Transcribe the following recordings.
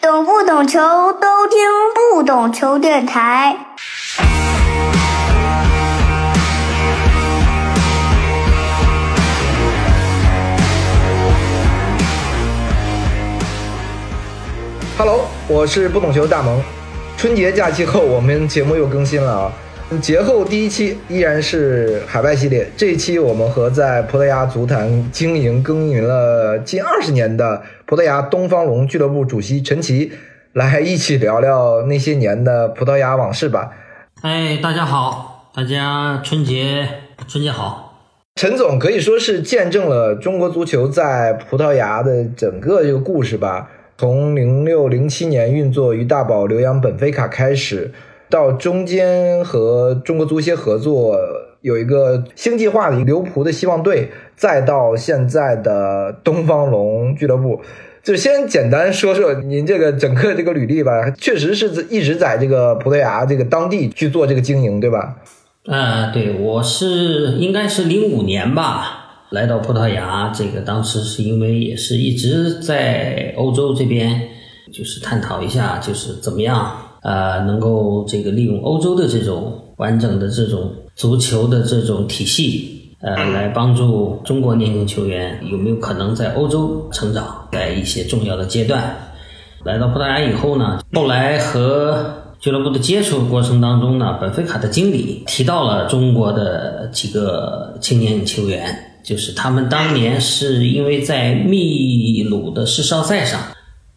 懂不懂球都听不懂球电台。Hello，我是不懂球大萌。春节假期后，我们节目又更新了啊。节后第一期依然是海外系列，这一期我们和在葡萄牙足坛经营耕耘了近二十年的葡萄牙东方龙俱乐部主席陈奇来一起聊聊那些年的葡萄牙往事吧。哎，大家好，大家春节春节好。陈总可以说是见证了中国足球在葡萄牙的整个这个故事吧，从零六零七年运作于大宝留洋本菲卡开始。到中间和中国足协合作，有一个星计划的留葡的希望队，再到现在的东方龙俱乐部，就先简单说说您这个整个这个履历吧。确实是一直在这个葡萄牙这个当地去做这个经营，对吧？呃，对，我是应该是零五年吧，来到葡萄牙。这个当时是因为也是一直在欧洲这边，就是探讨一下，就是怎么样。呃，能够这个利用欧洲的这种完整的这种足球的这种体系，呃，来帮助中国年轻球员有没有可能在欧洲成长，在一些重要的阶段。来到葡萄牙以后呢，后来和俱乐部的接触过程当中呢，本菲卡的经理提到了中国的几个青年球员，就是他们当年是因为在秘鲁的世少赛上，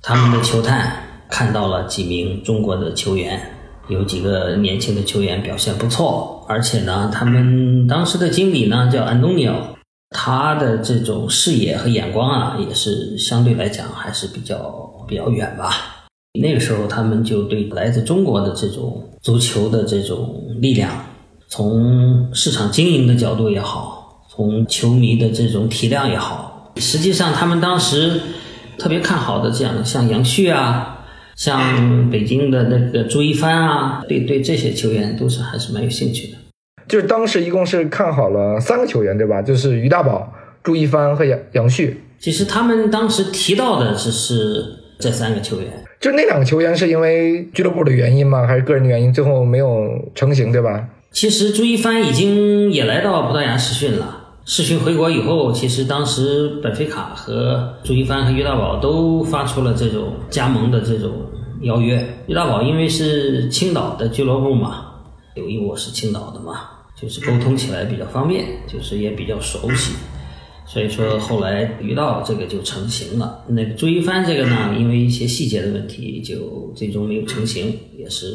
他们的球探。看到了几名中国的球员，有几个年轻的球员表现不错，而且呢，他们当时的经理呢叫安东尼奥，他的这种视野和眼光啊，也是相对来讲还是比较比较远吧。那个时候，他们就对来自中国的这种足球的这种力量，从市场经营的角度也好，从球迷的这种体量也好，实际上他们当时特别看好的，这样像杨旭啊。像北京的那个朱一帆啊，对对，这些球员都是还是蛮有兴趣的。就是当时一共是看好了三个球员，对吧？就是于大宝、朱一帆和杨杨旭。其实他们当时提到的只是这三个球员。就那两个球员是因为俱乐部的原因吗？还是个人的原因？最后没有成型，对吧？其实朱一帆已经也来到葡萄牙试训了。试训回国以后，其实当时本菲卡和朱一帆和于大宝都发出了这种加盟的这种邀约。于大宝因为是青岛的俱乐部嘛，由于我是青岛的嘛，就是沟通起来比较方便，就是也比较熟悉，所以说后来于道这个就成型了。那个朱一帆这个呢，因为一些细节的问题，就最终没有成型，也是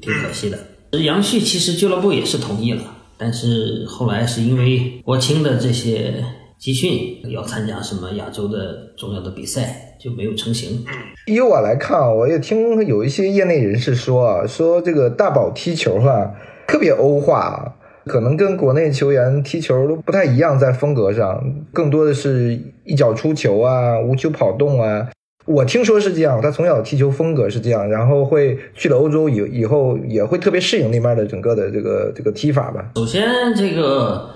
挺可惜的。杨旭其实俱乐部也是同意了。但是后来是因为国青的这些集训要参加什么亚洲的重要的比赛，就没有成型。以我来看啊，我也听有一些业内人士说啊，说这个大宝踢球啊特别欧化，可能跟国内球员踢球都不太一样，在风格上更多的是一脚出球啊，无球跑动啊。我听说是这样，他从小踢球风格是这样，然后会去了欧洲以以后也会特别适应那边的整个的这个这个踢法吧。首先，这个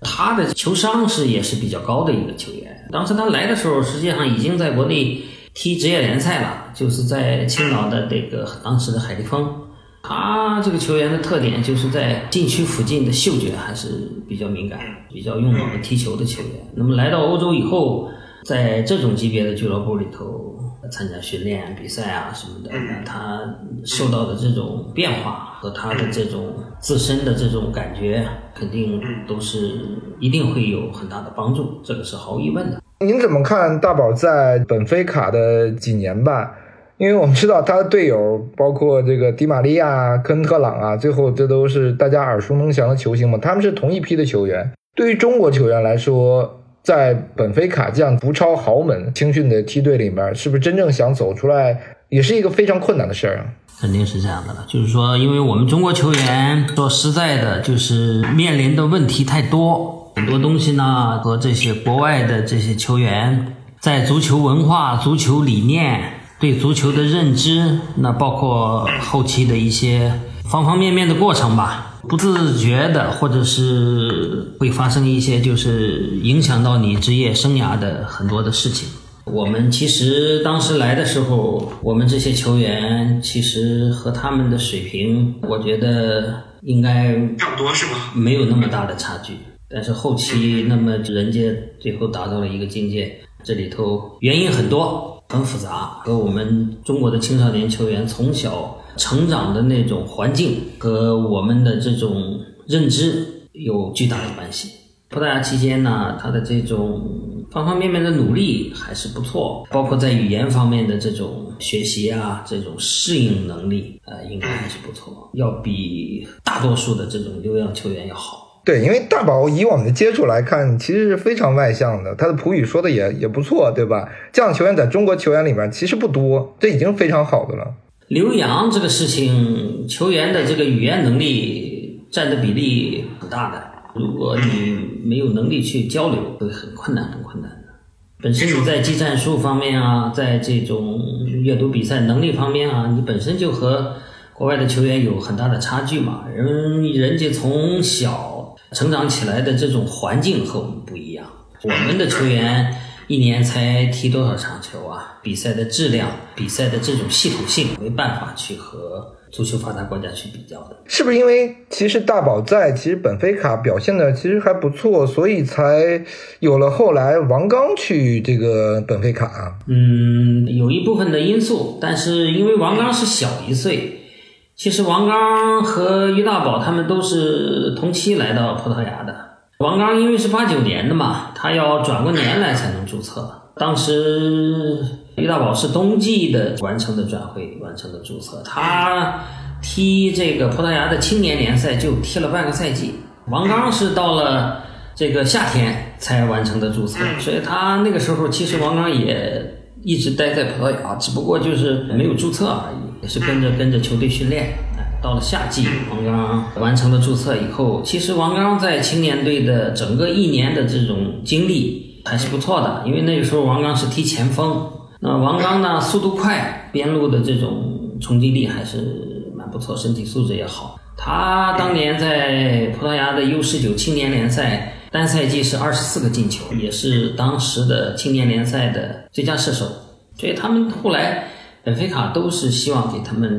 他的球商是也是比较高的一个球员。当时他来的时候，实际上已经在国内踢职业联赛了，就是在青岛的这个当时的海力丰。他这个球员的特点就是在禁区附近的嗅觉还是比较敏感，比较用脑的踢球的球员。那么来到欧洲以后。在这种级别的俱乐部里头参加训练、比赛啊什么的，他受到的这种变化和他的这种自身的这种感觉，肯定都是一定会有很大的帮助，这个是毫无疑问的。您怎么看大宝在本菲卡的几年吧？因为我们知道他的队友包括这个迪玛利亚、科恩特朗啊，最后这都是大家耳熟能详的球星嘛，他们是同一批的球员。对于中国球员来说，在本菲卡这样不超豪门青训的梯队里面，是不是真正想走出来，也是一个非常困难的事儿啊？肯定是这样的了，就是说，因为我们中国球员说实在的，就是面临的问题太多，很多东西呢和这些国外的这些球员在足球文化、足球理念、对足球的认知，那包括后期的一些方方面面的过程吧。不自觉的，或者是会发生一些，就是影响到你职业生涯的很多的事情。我们其实当时来的时候，我们这些球员其实和他们的水平，我觉得应该差不多是吧？没有那么大的差距。但是后期，那么人家最后达到了一个境界，这里头原因很多，很复杂，和我们中国的青少年球员从小成长的那种环境和我们的这种认知有巨大的关系。葡萄牙期间呢，他的这种方方面面的努力还是不错，包括在语言方面的这种学习啊，这种适应能力，呃，应该还是不错，要比大多数的这种留洋球员要好。对，因为大宝以我们的接触来看，其实是非常外向的，他的普语说的也也不错，对吧？这样球员在中国球员里面其实不多，这已经非常好的了。留洋这个事情，球员的这个语言能力占的比例很大的，如果你没有能力去交流，会很困难，很困难的。本身你在技战术方面啊，在这种阅读比赛能力方面啊，你本身就和国外的球员有很大的差距嘛，人人家从小。成长起来的这种环境和我们不一样，我们的球员一年才踢多少场球啊？比赛的质量、比赛的这种系统性，没办法去和足球发达国家去比较的。是不是因为其实大宝在，其实本菲卡表现的其实还不错，所以才有了后来王刚去这个本菲卡啊？嗯，有一部分的因素，但是因为王刚是小一岁。其实王刚和于大宝他们都是同期来到葡萄牙的。王刚因为是八九年的嘛，他要转过年来才能注册。当时于大宝是冬季的完成的转会，完成的注册。他踢这个葡萄牙的青年联赛就踢了半个赛季。王刚是到了这个夏天才完成的注册，所以他那个时候其实王刚也一直待在葡萄牙，只不过就是没有注册而已。也是跟着跟着球队训练，到了夏季，王刚完成了注册以后，其实王刚在青年队的整个一年的这种经历还是不错的，因为那个时候王刚是踢前锋，那王刚呢速度快，边路的这种冲击力还是蛮不错，身体素质也好。他当年在葡萄牙的 U 十九青年联赛单赛季是二十四个进球，也是当时的青年联赛的最佳射手，所以他们后来。本菲卡都是希望给他们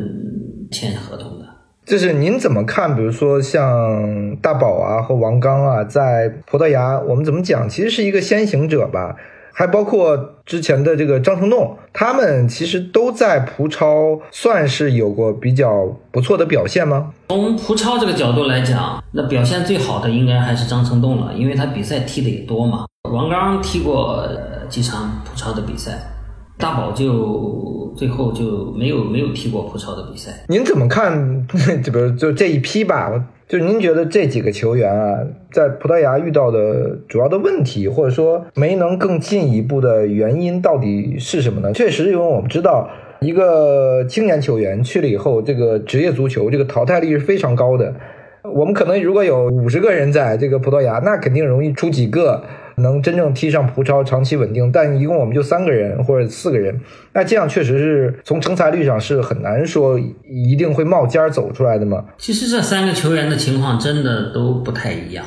签合同的。就是您怎么看？比如说像大宝啊和王刚啊，在葡萄牙，我们怎么讲？其实是一个先行者吧。还包括之前的这个张成栋，他们其实都在葡超算是有过比较不错的表现吗？从葡超这个角度来讲，那表现最好的应该还是张成栋了，因为他比赛踢的也多嘛。王刚踢过几场葡超的比赛。大宝就最后就没有没有踢过葡超的比赛。您怎么看？就比如就这一批吧，就您觉得这几个球员啊，在葡萄牙遇到的主要的问题，或者说没能更进一步的原因到底是什么呢？确实，因为我们知道，一个青年球员去了以后，这个职业足球这个淘汰率是非常高的。我们可能如果有五十个人在这个葡萄牙，那肯定容易出几个。能真正踢上葡超，长期稳定，但一共我们就三个人或者四个人，那这样确实是从成才率上是很难说一定会冒尖走出来的嘛。其实这三个球员的情况真的都不太一样。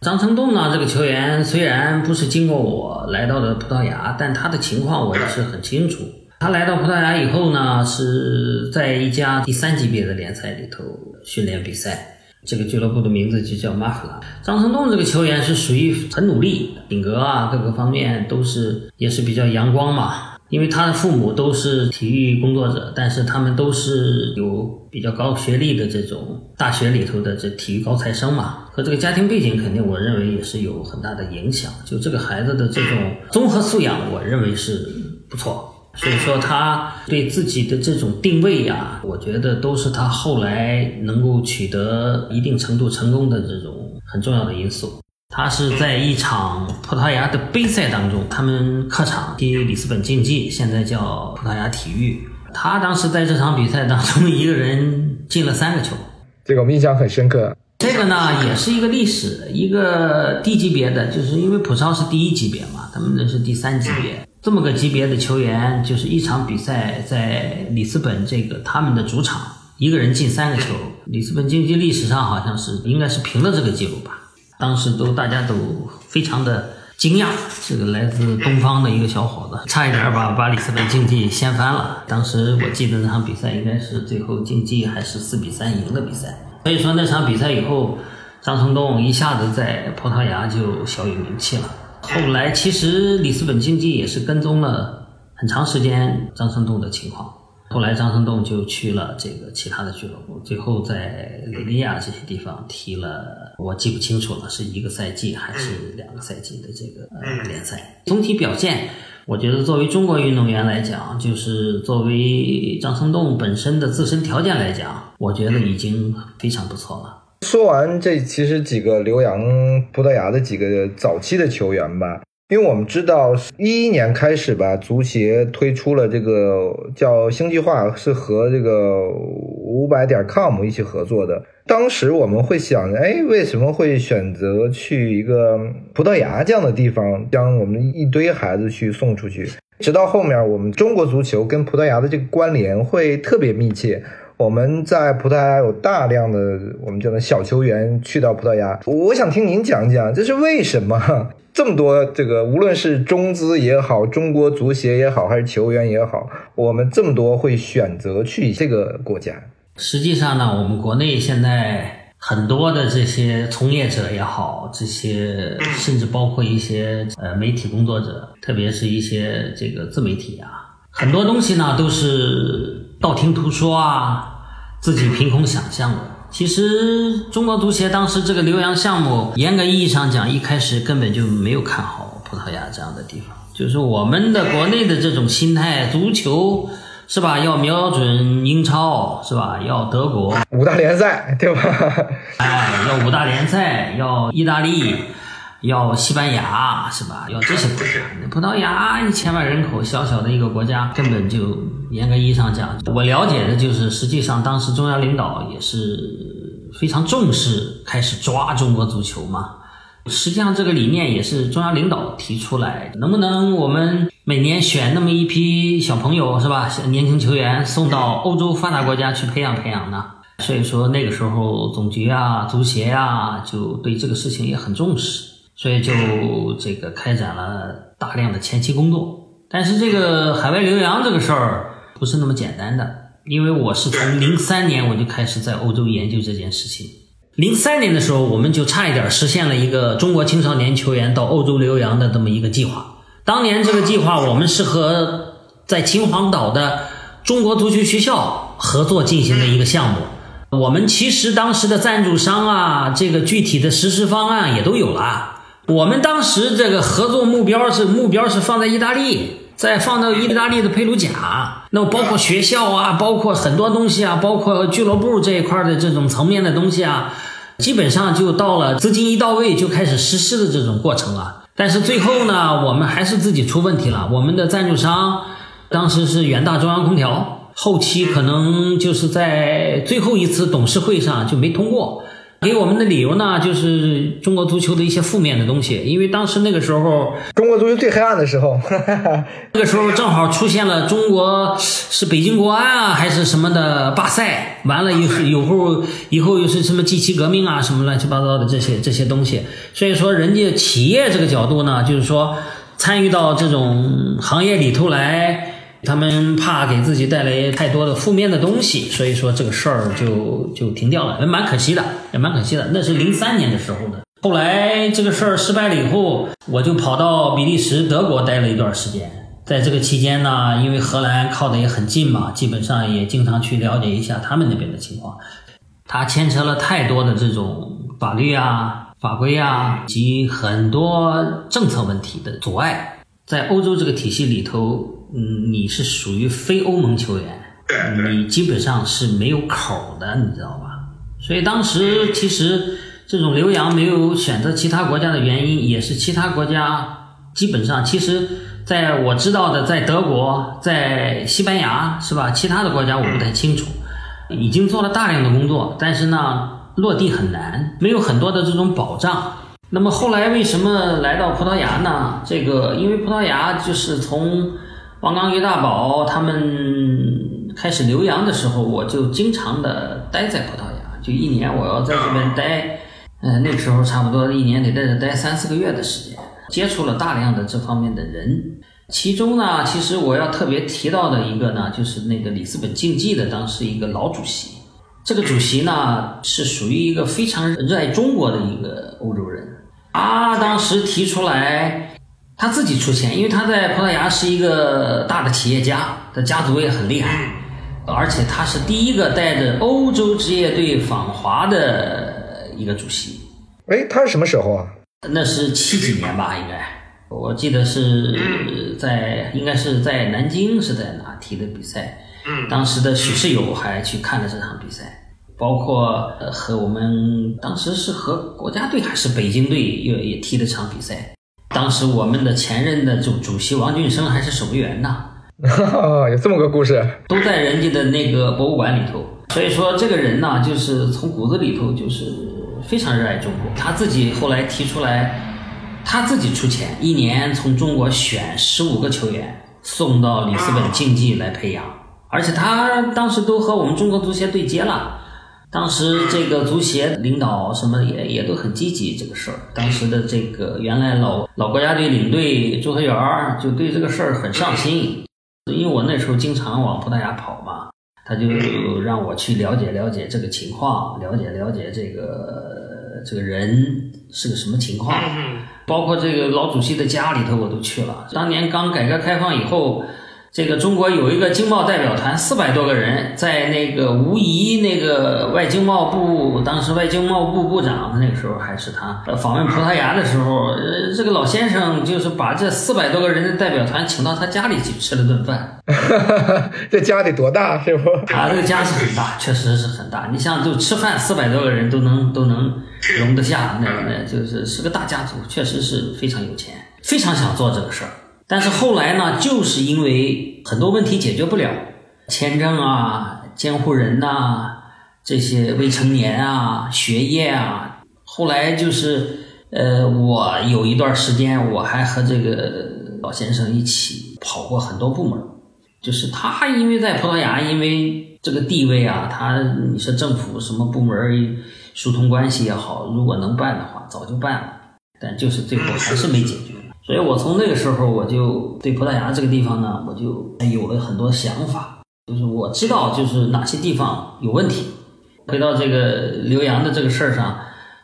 张成栋呢，这个球员虽然不是经过我来到的葡萄牙，但他的情况我也是很清楚。他来到葡萄牙以后呢，是在一家第三级别的联赛里头训练比赛。这个俱乐部的名字就叫马弗拉。张成栋这个球员是属于很努力，品格啊各个方面都是也是比较阳光嘛。因为他的父母都是体育工作者，但是他们都是有比较高学历的这种大学里头的这体育高材生嘛。和这个家庭背景肯定我认为也是有很大的影响。就这个孩子的这种综合素养，我认为是不错。所以说，他对自己的这种定位呀，我觉得都是他后来能够取得一定程度成功的这种很重要的因素。他是在一场葡萄牙的杯赛当中，他们客场踢里斯本竞技，现在叫葡萄牙体育。他当时在这场比赛当中，一个人进了三个球，这个我们印象很深刻。这个呢，也是一个历史，一个低级别的，就是因为葡超是第一级别嘛，他们那是第三级别。这么个级别的球员，就是一场比赛在里斯本这个他们的主场，一个人进三个球。里斯本竞技历史上好像是应该是平了这个记录吧？当时都大家都非常的惊讶，这个来自东方的一个小伙子，差一点把把里斯本竞技掀翻了。当时我记得那场比赛应该是最后竞技还是四比三赢的比赛。所以说那场比赛以后，张成栋一下子在葡萄牙就小有名气了。后来其实里斯本竞技也是跟踪了很长时间张成栋的情况。后来张成栋就去了这个其他的俱乐部，最后在雷利亚这些地方踢了，我记不清楚了，是一个赛季还是两个赛季的这个呃联赛。总体表现，我觉得作为中国运动员来讲，就是作为张成栋本身的自身条件来讲，我觉得已经非常不错了。说完这其实几个留洋葡萄牙的几个早期的球员吧。因为我们知道，一一年开始吧，足协推出了这个叫星计划，是和这个五百点 com 一起合作的。当时我们会想，哎，为什么会选择去一个葡萄牙这样的地方，将我们一堆孩子去送出去？直到后面，我们中国足球跟葡萄牙的这个关联会特别密切。我们在葡萄牙有大量的我们叫做小球员去到葡萄牙，我想听您讲讲，这是为什么？这么多这个，无论是中资也好，中国足协也好，还是球员也好，我们这么多会选择去这个国家。实际上呢，我们国内现在很多的这些从业者也好，这些甚至包括一些呃媒体工作者，特别是一些这个自媒体啊，很多东西呢都是道听途说啊，自己凭空想象的。其实中国足协当时这个留洋项目，严格意义上讲，一开始根本就没有看好葡萄牙这样的地方。就是我们的国内的这种心态，足球是吧？要瞄准英超是吧？要德国五大联赛对吧？哎，要五大联赛，要意大利。要西班牙是吧？要这些国家。葡萄牙一千万人口，小小的一个国家，根本就严格意义上讲，我了解的就是，实际上当时中央领导也是非常重视，开始抓中国足球嘛。实际上这个理念也是中央领导提出来，能不能我们每年选那么一批小朋友是吧？年轻球员送到欧洲发达国家去培养培养呢？所以说那个时候总局啊、足协啊，就对这个事情也很重视。所以就这个开展了大量的前期工作，但是这个海外留洋这个事儿不是那么简单的，因为我是从零三年我就开始在欧洲研究这件事情。零三年的时候，我们就差一点实现了一个中国青少年球员到欧洲留洋的这么一个计划。当年这个计划，我们是和在秦皇岛的中国足球学校合作进行的一个项目。我们其实当时的赞助商啊，这个具体的实施方案也都有了。我们当时这个合作目标是目标是放在意大利，再放到意大利的佩鲁贾，那么包括学校啊，包括很多东西啊，包括俱乐部这一块的这种层面的东西啊，基本上就到了资金一到位就开始实施的这种过程了。但是最后呢，我们还是自己出问题了。我们的赞助商当时是远大中央空调，后期可能就是在最后一次董事会上就没通过。给我们的理由呢，就是中国足球的一些负面的东西，因为当时那个时候，中国足球最黑暗的时候，那个时候正好出现了中国是北京国安啊，还是什么的罢赛，完了以以后以后又是什么 G 七革命啊，什么乱七八糟的这些这些东西，所以说人家企业这个角度呢，就是说参与到这种行业里头来。他们怕给自己带来太多的负面的东西，所以说这个事儿就就停掉了，也蛮可惜的，也蛮可惜的。那是零三年的时候的。后来这个事儿失败了以后，我就跑到比利时、德国待了一段时间。在这个期间呢，因为荷兰靠的也很近嘛，基本上也经常去了解一下他们那边的情况。它牵扯了太多的这种法律啊、法规啊及很多政策问题的阻碍，在欧洲这个体系里头。嗯，你是属于非欧盟球员，你基本上是没有口的，你知道吧？所以当时其实这种留洋没有选择其他国家的原因，也是其他国家基本上，其实在我知道的，在德国、在西班牙，是吧？其他的国家我不太清楚，已经做了大量的工作，但是呢，落地很难，没有很多的这种保障。那么后来为什么来到葡萄牙呢？这个因为葡萄牙就是从王刚、于大宝他们开始留洋的时候，我就经常的待在葡萄牙，就一年我要在这边待，呃，那个时候差不多一年得在这待三四个月的时间。接触了大量的这方面的人。其中呢，其实我要特别提到的一个呢，就是那个里斯本竞技的当时一个老主席。这个主席呢，是属于一个非常热爱中国的一个欧洲人。他当时提出来，他自己出钱，因为他在葡萄牙是一个大的企业家，他家族也很厉害，而且他是第一个带着欧洲职业队访华的一个主席。哎，他是什么时候啊？那是七几年吧，应该。我记得是在应该是在南京是在哪踢的比赛？当时的许世友还去看了这场比赛，包括和我们当时是和国家队还是北京队也也踢了场比赛。当时我们的前任的主主席王俊生还是守门员呢。有这么个故事，都在人家的那个博物馆里头。所以说这个人呢，就是从骨子里头就是非常热爱中国。他自己后来提出来。他自己出钱，一年从中国选十五个球员送到里斯本竞技来培养，而且他当时都和我们中国足协对接了。当时这个足协领导什么也也都很积极这个事儿。当时的这个原来老老国家队领队朱和元就对这个事儿很上心，因为我那时候经常往葡萄牙跑嘛，他就让我去了解了解这个情况，了解了解这个这个人是个什么情况。包括这个老主席的家里头，我都去了。当年刚改革开放以后，这个中国有一个经贸代表团，四百多个人，在那个无疑那个外经贸部，当时外经贸部部长，那个时候还是他访问葡萄牙的时候，呃，这个老先生就是把这四百多个人的代表团请到他家里去吃了顿饭。这家得多大，是不？啊，这个家是很大，确实是很大。你像就吃饭，四百多个人都能都能。容得下，那那就是是个大家族，确实是非常有钱，非常想做这个事儿。但是后来呢，就是因为很多问题解决不了，签证啊、监护人呐、这些未成年啊、学业啊。后来就是，呃，我有一段时间，我还和这个老先生一起跑过很多部门。就是他因为在葡萄牙，因为这个地位啊，他你说政府什么部门？疏通关系也好，如果能办的话，早就办了，但就是最后还是没解决。所以我从那个时候，我就对葡萄牙这个地方呢，我就有了很多想法，就是我知道就是哪些地方有问题。回到这个留洋的这个事儿上，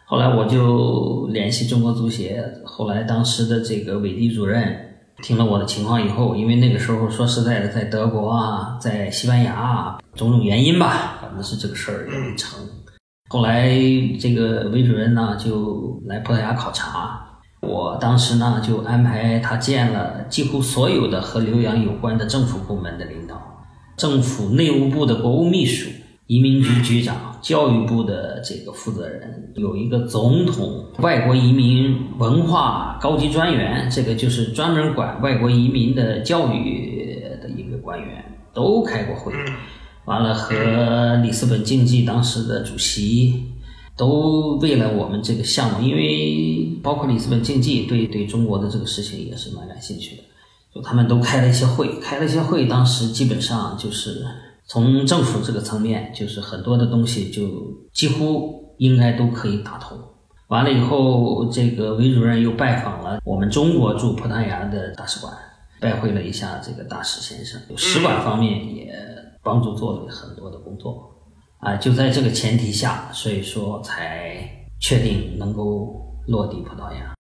后来我就联系中国足协，后来当时的这个韦迪主任听了我的情况以后，因为那个时候说实在的，在德国啊，在西班牙啊，种种原因吧，反正是这个事儿也没成。后来，这个韦主任呢就来葡萄牙考察，我当时呢就安排他见了几乎所有的和留洋有关的政府部门的领导，政府内务部的国务秘书、移民局局长、教育部的这个负责人，有一个总统外国移民文化高级专员，这个就是专门管外国移民的教育的一个官员，都开过会。完了，和里斯本竞技当时的主席都为了我们这个项目，因为包括里斯本竞技对对中国的这个事情也是蛮感兴趣的，就他们都开了一些会，开了一些会，当时基本上就是从政府这个层面，就是很多的东西就几乎应该都可以打通。完了以后，这个韦主任又拜访了我们中国驻葡萄牙的大使馆，拜会了一下这个大使先生，使馆方面也。帮助做了很多的工作，啊，就在这个前提下，所以说才确定能够落地葡萄牙。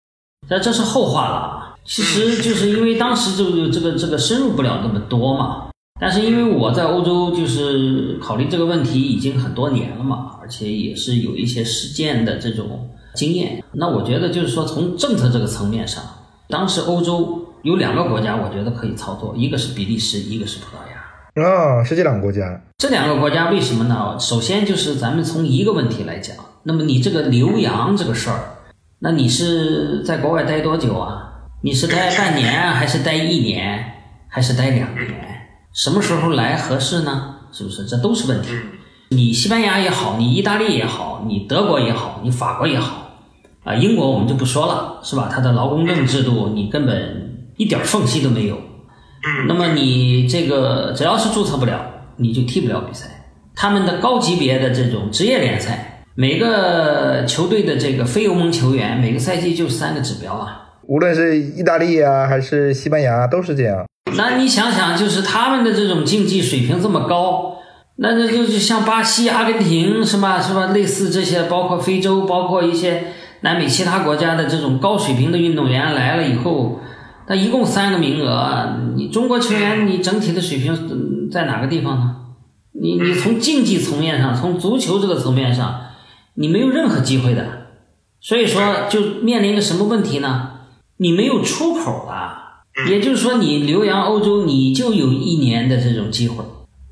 那这是后话了，其实就是因为当时就这个这个深入不了那么多嘛。但是因为我在欧洲就是考虑这个问题已经很多年了嘛，而且也是有一些实践的这种经验。那我觉得就是说从政策这个层面上，当时欧洲有两个国家，我觉得可以操作，一个是比利时，一个是葡萄牙。啊，是这两个国家。这两个国家为什么呢？首先就是咱们从一个问题来讲，那么你这个留洋这个事儿，那你是在国外待多久啊？你是待半年还是待一年还是待两年？什么时候来合适呢？是不是？这都是问题。你西班牙也好，你意大利也好，你德国也好，你法国也好，啊，英国我们就不说了，是吧？它的劳工证制度你根本一点缝隙都没有。那么你这个只要是注册不了，你就踢不了比赛。他们的高级别的这种职业联赛，每个球队的这个非欧盟球员，每个赛季就三个指标啊，无论是意大利啊，还是西班牙，都是这样。那你想想，就是他们的这种竞技水平这么高，那那就是像巴西、阿根廷是吧？是吧？类似这些，包括非洲，包括一些南美其他国家的这种高水平的运动员来了以后，那一共三个名额，你中国球员你整体的水平在哪个地方呢？你你从竞技层面上，从足球这个层面上，你没有任何机会的。所以说，就面临一个什么问题呢？你没有出口了。也就是说，你留洋欧洲，你就有一年的这种机会。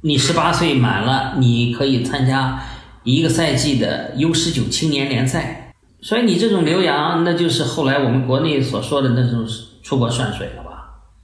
你十八岁满了，你可以参加一个赛季的 U 十九青年联赛。所以你这种留洋，那就是后来我们国内所说的那种出国涮水了吧？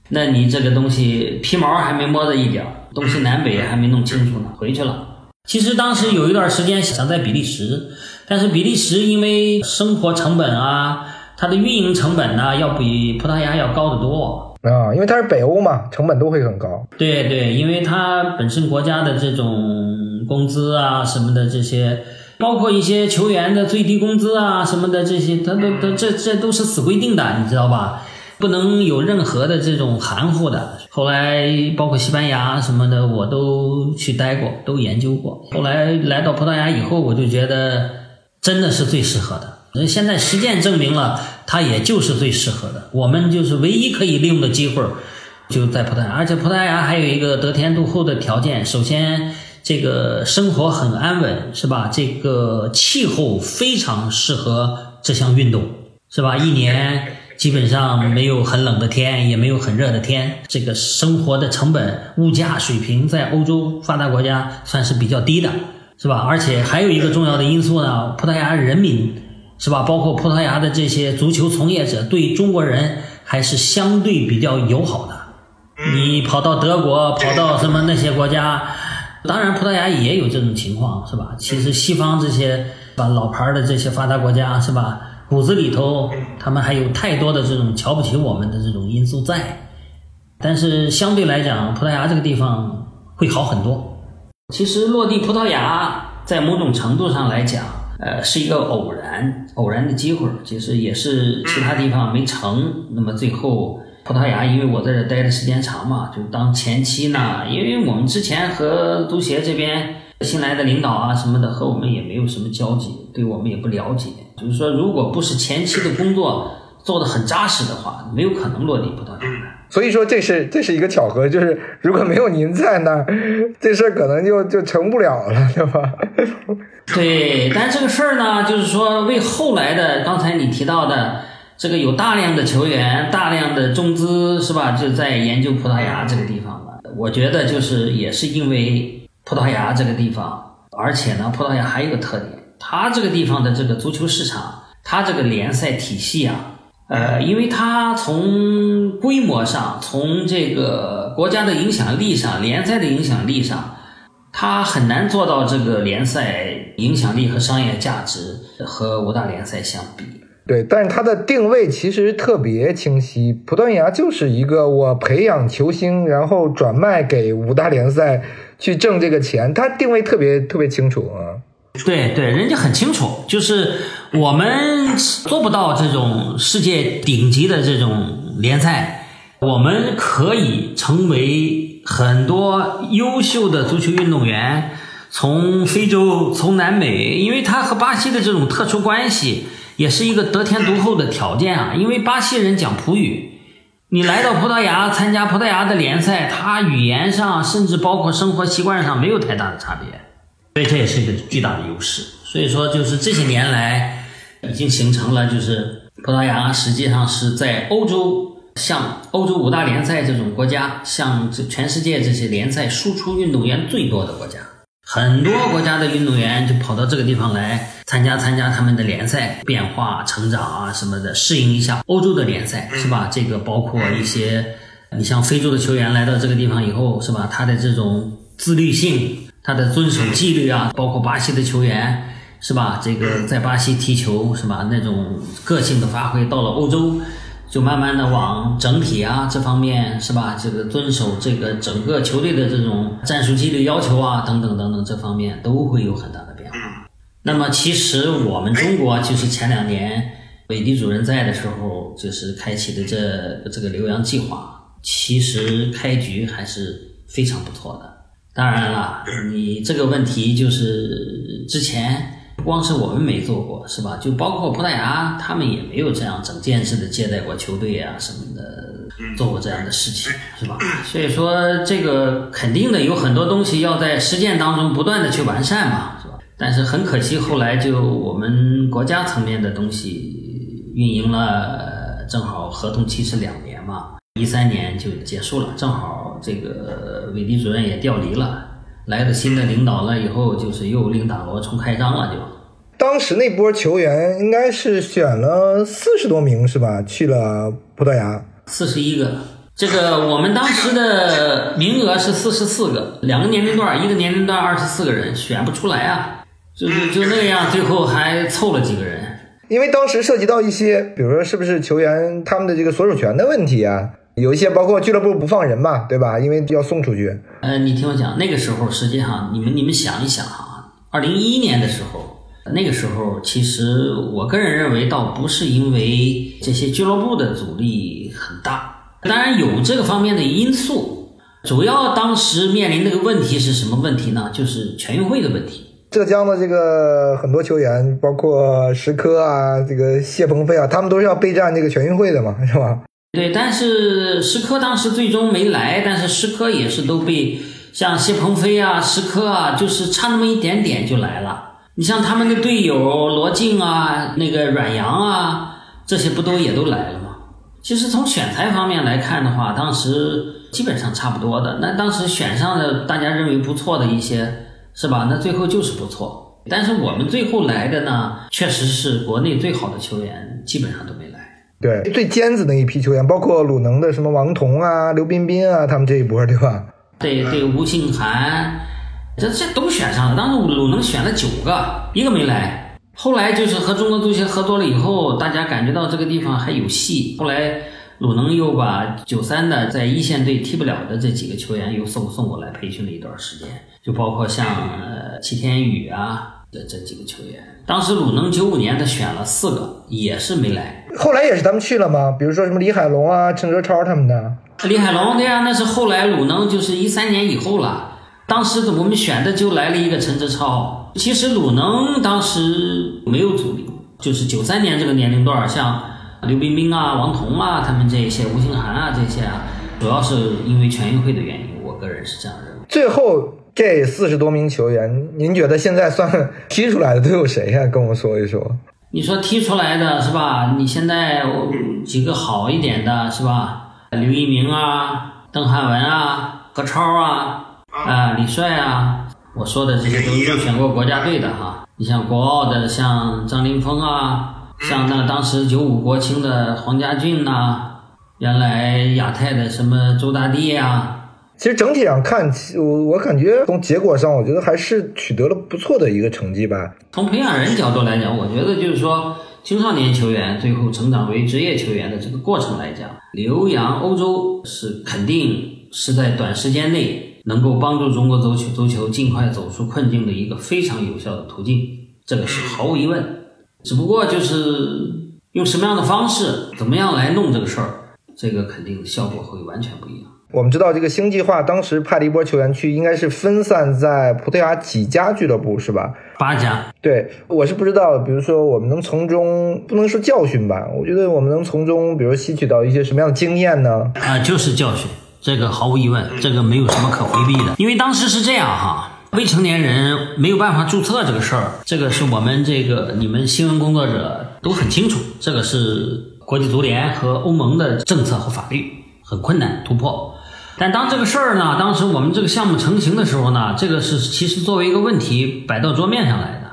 那你这个东西皮毛还没摸着一点，东西南北还没弄清楚呢，回去了。其实当时有一段时间想在比利时，但是比利时因为生活成本啊，它的运营成本呢，要比葡萄牙要高得多。啊，因为它是北欧嘛，成本都会很高。对对，因为它本身国家的这种工资啊什么的这些，包括一些球员的最低工资啊什么的这些，它都都这这都是死规定的，你知道吧？不能有任何的这种含糊的。后来包括西班牙什么的，我都去待过，都研究过。后来来到葡萄牙以后，我就觉得真的是最适合的。那现在实践证明了，它也就是最适合的。我们就是唯一可以利用的机会，就在葡萄牙。而且葡萄牙还有一个得天独厚的条件：首先，这个生活很安稳，是吧？这个气候非常适合这项运动，是吧？一年基本上没有很冷的天，也没有很热的天。这个生活的成本、物价水平在欧洲发达国家算是比较低的，是吧？而且还有一个重要的因素呢，葡萄牙人民。是吧？包括葡萄牙的这些足球从业者对中国人还是相对比较友好的。你跑到德国，跑到什么那些国家，当然葡萄牙也有这种情况，是吧？其实西方这些把老牌的这些发达国家，是吧？骨子里头他们还有太多的这种瞧不起我们的这种因素在。但是相对来讲，葡萄牙这个地方会好很多。其实落地葡萄牙，在某种程度上来讲。呃，是一个偶然偶然的机会，其实也是其他地方没成。那么最后葡萄牙，因为我在这待的时间长嘛，就当前期呢，因为我们之前和足协这边新来的领导啊什么的，和我们也没有什么交集，对我们也不了解。就是说，如果不是前期的工作做得很扎实的话，没有可能落地葡萄牙。所以说这是这是一个巧合，就是如果没有您在那儿，这事儿可能就就成不了了，对吧？对，但这个事儿呢，就是说为后来的刚才你提到的这个有大量的球员、大量的中资是吧？就在研究葡萄牙这个地方了。我觉得就是也是因为葡萄牙这个地方，而且呢，葡萄牙还有个特点，它这个地方的这个足球市场，它这个联赛体系啊。呃，因为它从规模上，从这个国家的影响力上，联赛的影响力上，它很难做到这个联赛影响力和商业价值和五大联赛相比。对，但是它的定位其实特别清晰，葡萄牙就是一个我培养球星，然后转卖给五大联赛去挣这个钱，它定位特别特别清楚啊。对对，人家很清楚，就是我们做不到这种世界顶级的这种联赛，我们可以成为很多优秀的足球运动员，从非洲、从南美，因为他和巴西的这种特殊关系，也是一个得天独厚的条件啊。因为巴西人讲葡语，你来到葡萄牙参加葡萄牙的联赛，他语言上甚至包括生活习惯上没有太大的差别。所以这也是一个巨大的优势。所以说，就是这些年来已经形成了，就是葡萄牙实际上是在欧洲，像欧洲五大联赛这种国家，像这全世界这些联赛输出运动员最多的国家。很多国家的运动员就跑到这个地方来参加参加他们的联赛，变化成长啊什么的，适应一下欧洲的联赛，是吧？这个包括一些，你像非洲的球员来到这个地方以后，是吧？他的这种自律性。他的遵守纪律啊，包括巴西的球员是吧？这个在巴西踢球是吧？那种个性的发挥，到了欧洲就慢慢的往整体啊这方面是吧？这个遵守这个整个球队的这种战术纪律要求啊，等等等等，这方面都会有很大的变化。那么其实我们中国就是前两年韦迪主任在的时候，就是开启的这这个留洋计划，其实开局还是非常不错的。当然了，你这个问题就是之前光是我们没做过，是吧？就包括葡萄牙，他们也没有这样整件事的接待过球队啊什么的，做过这样的事情，是吧？所以说，这个肯定的有很多东西要在实践当中不断的去完善嘛，是吧？但是很可惜，后来就我们国家层面的东西运营了，正好合同期是两年嘛，一三年就结束了，正好。这个韦迪主任也调离了，来了新的领导了以后，就是又另打罗重开张了。就当时那波球员应该是选了四十多名是吧？去了葡萄牙，四十一个。这个我们当时的名额是四十四个，两个年龄段，一个年龄段二十四个人，选不出来啊。就是就那样，最后还凑了几个人。因为当时涉及到一些，比如说是不是球员他们的这个所属权的问题啊。有一些包括俱乐部不放人嘛，对吧？因为要送出去。呃，你听我讲，那个时候实际上，你们你们想一想哈，二零一一年的时候，那个时候其实我个人认为倒不是因为这些俱乐部的阻力很大，当然有这个方面的因素，主要当时面临那个问题是什么问题呢？就是全运会的问题。浙江的这个很多球员，包括石科啊，这个谢鹏飞啊，他们都是要备战这个全运会的嘛，是吧？对，但是石科当时最终没来，但是石科也是都被像谢鹏飞啊、石科啊，就是差那么一点点就来了。你像他们的队友罗静啊、那个阮阳啊，这些不都也都来了吗？其实从选材方面来看的话，当时基本上差不多的。那当时选上的大家认为不错的一些，是吧？那最后就是不错。但是我们最后来的呢，确实是国内最好的球员，基本上都没来。对，最尖子那一批球员，包括鲁能的什么王彤啊、刘彬彬啊，他们这一波，对吧？对对，吴兴涵，这这都选上了。当时鲁能选了九个，一个没来。后来就是和中国足协合作了以后，大家感觉到这个地方还有戏。后来鲁能又把九三的在一线队踢不了的这几个球员又送送过来培训了一段时间，就包括像呃齐天宇啊。这这几个球员，当时鲁能九五年他选了四个，也是没来。后来也是他们去了吗？比如说什么李海龙啊、陈哲超他们的。李海龙对呀，那是后来鲁能就是一三年以后了。当时我们选的就来了一个陈哲超。其实鲁能当时没有主力，就是九三年这个年龄段，像刘彬彬啊、王彤啊，他们这些吴兴涵啊这些啊，主要是因为全运会的原因。我个人是这样认为。最后。这四十多名球员，您觉得现在算 踢出来的都有谁呀？跟我说一说。你说踢出来的是吧？你现在几个好一点的是吧？刘一鸣啊，邓汉文啊，何超啊，啊，李帅啊，我说的这些都入选过国家队的哈。你像国奥的，像张林峰啊，像那当时九五国青的黄家俊呐，原来亚太的什么周大地呀。其实整体上看，我我感觉从结果上，我觉得还是取得了不错的一个成绩吧。从培养人角度来讲，我觉得就是说，青少年球员最后成长为职业球员的这个过程来讲，留洋欧洲是肯定是在短时间内能够帮助中国足球足球尽快走出困境的一个非常有效的途径，这个是毫无疑问。只不过就是用什么样的方式，怎么样来弄这个事儿，这个肯定效果会完全不一样。我们知道这个星计划当时派了一波球员去，应该是分散在葡萄牙几家俱乐部，是吧？八家。对，我是不知道。比如说，我们能从中不能说教训吧？我觉得我们能从中，比如吸取到一些什么样的经验呢？啊，就是教训，这个毫无疑问，这个没有什么可回避的。因为当时是这样哈，未成年人没有办法注册这个事儿，这个是我们这个你们新闻工作者都很清楚，这个是国际足联和欧盟的政策和法律很困难突破。但当这个事儿呢，当时我们这个项目成型的时候呢，这个是其实作为一个问题摆到桌面上来的。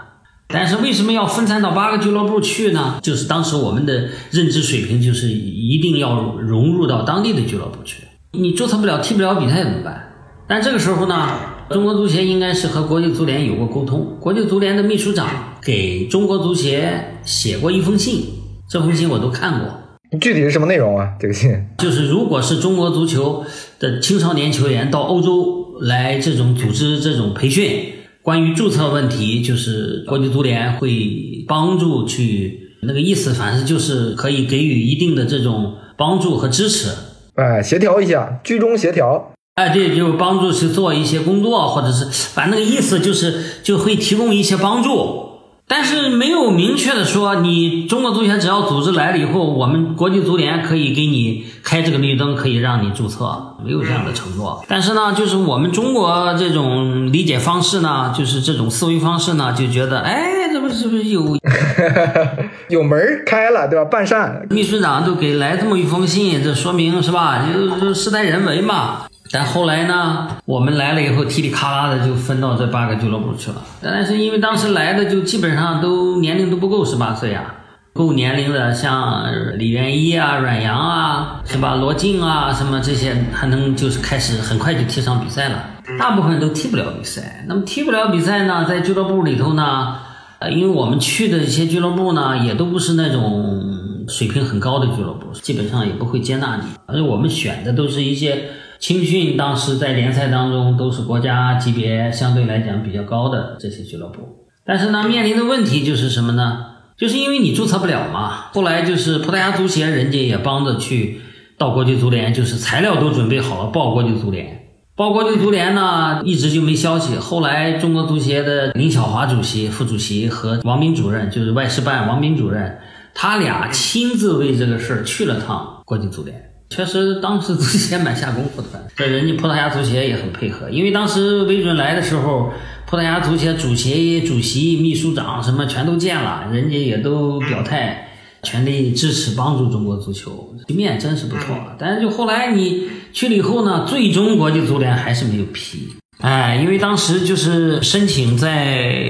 但是为什么要分散到八个俱乐部去呢？就是当时我们的认知水平就是一定要融入到当地的俱乐部去。你注册不了、踢不了比赛怎么办？但这个时候呢，中国足协应该是和国际足联有过沟通。国际足联的秘书长给中国足协写过一封信，这封信我都看过。具体是什么内容啊？这个信就是如果是中国足球的青少年球员到欧洲来这种组织这种培训，关于注册问题，就是国际足联会帮助去那个意思反正就是可以给予一定的这种帮助和支持。哎，协调一下，居中协调。哎，对，就帮助去做一些工作，或者是反正那个意思就是就会提供一些帮助。但是没有明确的说，你中国足协只要组织来了以后，我们国际足联可以给你开这个绿灯，可以让你注册，没有这样的承诺。但是呢，就是我们中国这种理解方式呢，就是这种思维方式呢，就觉得，哎，这不是不是有 有门开了，对吧？办善，秘书长都给来这么一封信，这说明是吧？就就事在人为嘛。但后来呢，我们来了以后，噼里咔啦的就分到这八个俱乐部去了。但是因为当时来的就基本上都年龄都不够十八岁啊，够年龄的像李元一啊、阮阳啊，是吧？罗静啊，什么这些还能就是开始很快就踢上比赛了。大部分都踢不了比赛。那么踢不了比赛呢，在俱乐部里头呢，呃，因为我们去的一些俱乐部呢，也都不是那种水平很高的俱乐部，基本上也不会接纳你。而且我们选的都是一些。青训当时在联赛当中都是国家级别相对来讲比较高的这些俱乐部，但是呢，面临的问题就是什么呢？就是因为你注册不了嘛。后来就是葡萄牙足协人家也帮着去到国际足联，就是材料都准备好了报国际足联。报国际足联呢，一直就没消息。后来中国足协的林晓华主席、副主席和王斌主任，就是外事办王斌主任，他俩亲自为这个事儿去了趟国际足联。确实，当时足协蛮下功夫的，这人家葡萄牙足协也很配合。因为当时韦准来的时候，葡萄牙足协主席、主席、秘书长什么全都见了，人家也都表态，全力支持帮助中国足球，局面真是不错。但是就后来你去了以后呢，最终国际足联还是没有批。哎，因为当时就是申请在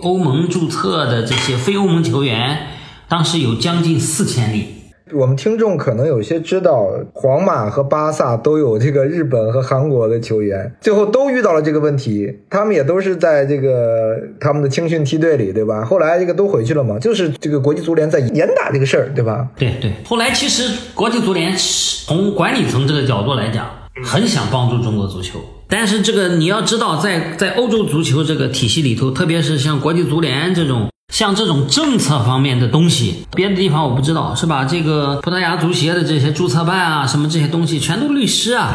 欧盟注册的这些非欧盟球员，当时有将近四千例。我们听众可能有些知道，皇马和巴萨都有这个日本和韩国的球员，最后都遇到了这个问题。他们也都是在这个他们的青训梯队里，对吧？后来这个都回去了嘛，就是这个国际足联在严打这个事儿，对吧？对对。后来其实国际足联从管理层这个角度来讲，很想帮助中国足球，但是这个你要知道，在在欧洲足球这个体系里头，特别是像国际足联这种。像这种政策方面的东西，别的地方我不知道，是吧？这个葡萄牙足协的这些注册办啊，什么这些东西，全都律师啊。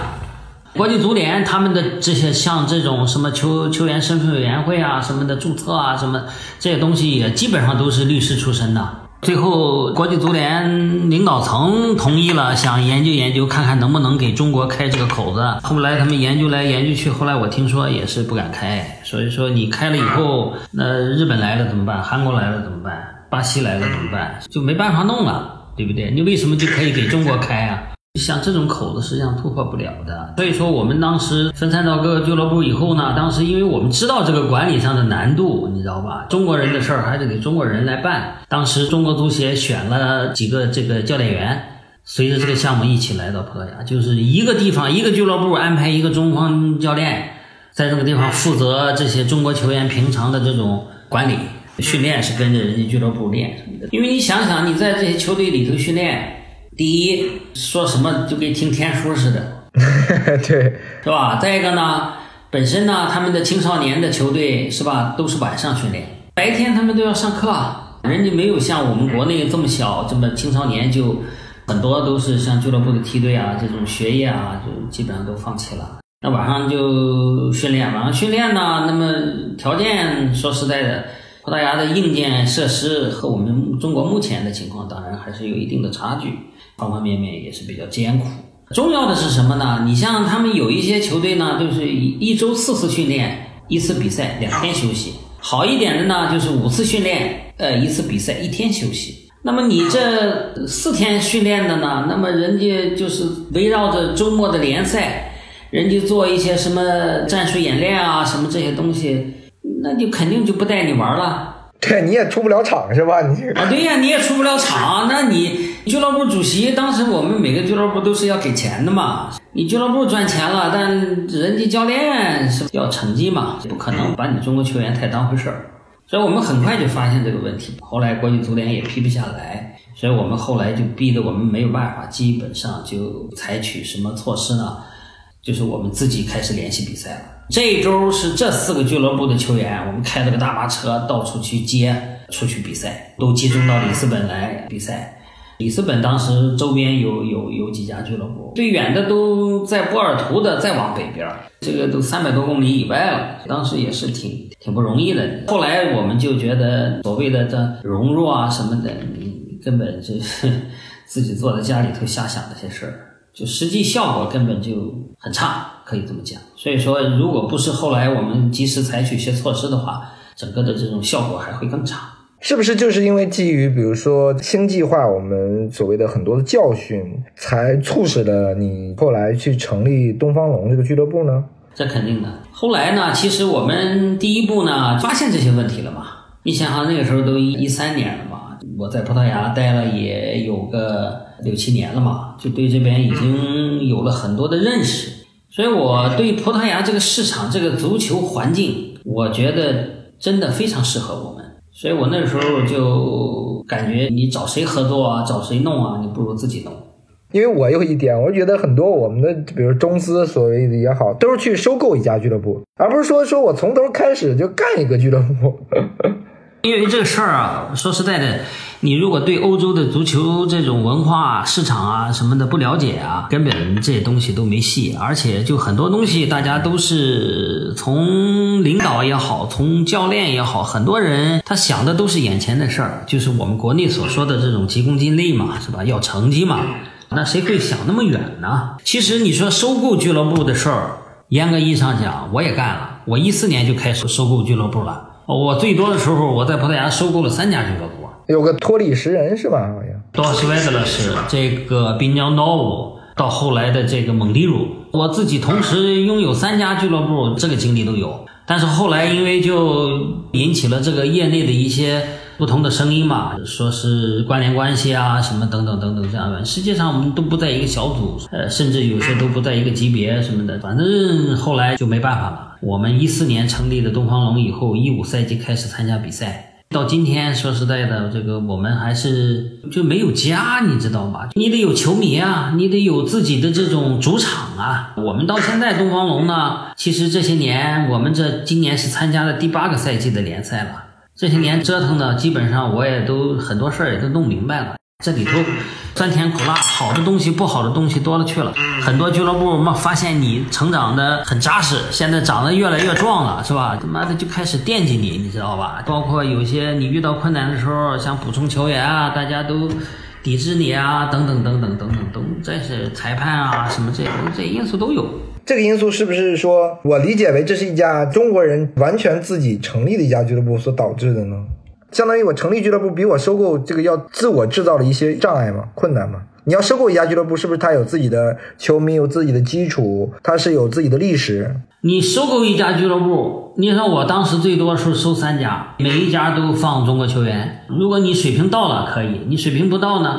国际足联他们的这些像这种什么球球员身份委员会啊，什么的注册啊，什么这些东西也基本上都是律师出身的。最后，国际足联领导层同意了，想研究研究，看看能不能给中国开这个口子。后来他们研究来研究去，后来我听说也是不敢开。所以说，你开了以后，那日本来了怎么办？韩国来了怎么办？巴西来了怎么办？就没办法弄了，对不对？你为什么就可以给中国开啊？像这种口子实际上突破不了的，所以说我们当时分散到各个俱乐部以后呢，当时因为我们知道这个管理上的难度，你知道吧？中国人的事儿还得给中国人来办。当时中国足协选了几个这个教练员，随着这个项目一起来到葡萄牙，就是一个地方一个俱乐部安排一个中方教练，在这个地方负责这些中国球员平常的这种管理训练，是跟着人家俱乐部练什么的。因为你想想，你在这些球队里头训练。第一，说什么就跟听天书似的，对，是吧？再一个呢，本身呢，他们的青少年的球队是吧，都是晚上训练，白天他们都要上课，人家没有像我们国内这么小，这么青少年就很多都是像俱乐部的梯队啊，这种学业啊，就基本上都放弃了。那晚上就训练，晚上训练呢，那么条件说实在的。葡萄牙的硬件设施和我们中国目前的情况，当然还是有一定的差距，方方面面也是比较艰苦。重要的是什么呢？你像他们有一些球队呢，就是一周四次训练，一次比赛，两天休息。好一点的呢，就是五次训练，呃，一次比赛，一天休息。那么你这四天训练的呢？那么人家就是围绕着周末的联赛，人家做一些什么战术演练啊，什么这些东西。那就肯定就不带你玩了，对，你也出不了场是吧？你啊，对呀，你也出不了场。那你俱乐部主席，当时我们每个俱乐部都是要给钱的嘛。你俱乐部赚钱了，但人家教练是要成绩嘛，不可能把你中国球员太当回事儿。所以我们很快就发现这个问题，后来国际足联也批不下来，所以我们后来就逼得我们没有办法，基本上就采取什么措施呢？就是我们自己开始联系比赛了。这一周是这四个俱乐部的球员，我们开了个大巴车到处去接，出去比赛，都集中到里斯本来比赛。里斯本当时周边有有有几家俱乐部，最远的都在波尔图的，再往北边，这个都三百多公里以外了。当时也是挺挺不容易的。后来我们就觉得，所谓的这融入啊什么的，你根本就是 自己坐在家里头瞎想这些事儿，就实际效果根本就很差，可以这么讲。所以说，如果不是后来我们及时采取一些措施的话，整个的这种效果还会更差。是不是就是因为基于比如说新计划，我们所谓的很多的教训，才促使了你后来去成立东方龙这个俱乐部呢？这肯定的。后来呢，其实我们第一步呢，发现这些问题了嘛。你想想那个时候都一三年了嘛，我在葡萄牙待了也有个六七年了嘛，就对这边已经有了很多的认识。所以我对葡萄牙这个市场、这个足球环境，我觉得真的非常适合我们。所以我那时候就感觉，你找谁合作啊，找谁弄啊，你不如自己弄。因为我有一点，我觉得很多我们的，比如中资所谓的也好，都是去收购一家俱乐部，而不是说说我从头开始就干一个俱乐部。因为这个事儿啊，说实在的，你如果对欧洲的足球这种文化市场啊什么的不了解啊，根本这些东西都没戏。而且就很多东西，大家都是从领导也好，从教练也好，很多人他想的都是眼前的事儿，就是我们国内所说的这种急功近利嘛，是吧？要成绩嘛。那谁会想那么远呢？其实你说收购俱乐部的事儿，严格意义上讲，我也干了。我一四年就开始收购俱乐部了。我最多的时候，我在葡萄牙收购了三家俱乐部，有个托里什人是吧？好像多斯维德勒是这个滨江诺乌，到后来的这个蒙迪鲁，我自己同时拥有三家俱乐部，这个经历都有。但是后来因为就引起了这个业内的一些不同的声音嘛，说是关联关系啊，什么等等等等这样的。实际上我们都不在一个小组，呃，甚至有些都不在一个级别什么的。反正后来就没办法了。我们一四年成立的东方龙以后，一五赛季开始参加比赛，到今天说实在的，这个我们还是就没有家，你知道吧？你得有球迷啊，你得有自己的这种主场啊。我们到现在东方龙呢，其实这些年我们这今年是参加了第八个赛季的联赛了。这些年折腾的，基本上我也都很多事儿也都弄明白了。这里头酸甜苦辣，好的东西、不好的东西多了去了。很多俱乐部嘛，发现你成长的很扎实，现在长得越来越壮了，是吧？他妈的就开始惦记你，你知道吧？包括有些你遇到困难的时候，想补充球员啊，大家都抵制你啊，等等等等等等，都这是裁判啊，什么这这因素都有。这个因素是不是说我理解为这是一家中国人完全自己成立的一家俱乐部所导致的呢？相当于我成立俱乐部比我收购这个要自我制造了一些障碍嘛、困难嘛。你要收购一家俱乐部，是不是他有自己的球迷、有自己的基础，他是有自己的历史？你收购一家俱乐部，你说我当时最多是收三家，每一家都放中国球员。如果你水平到了可以，你水平不到呢，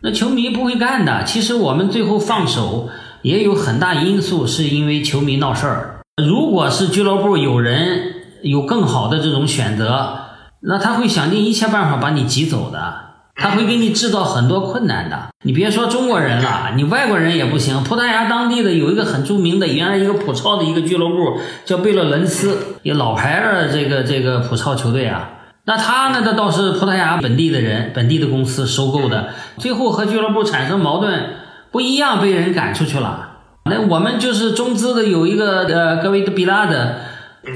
那球迷不会干的。其实我们最后放手也有很大因素，是因为球迷闹事儿。如果是俱乐部有人有更好的这种选择。那他会想尽一切办法把你挤走的，他会给你制造很多困难的。你别说中国人了，你外国人也不行。葡萄牙当地的有一个很著名的，原来一个普超的一个俱乐部叫贝勒伦斯，也老牌的这个这个普超球队啊。那他呢，他倒是葡萄牙本地的人，本地的公司收购的，最后和俱乐部产生矛盾，不一样，被人赶出去了。那我们就是中资的有一个呃，格维德比拉的。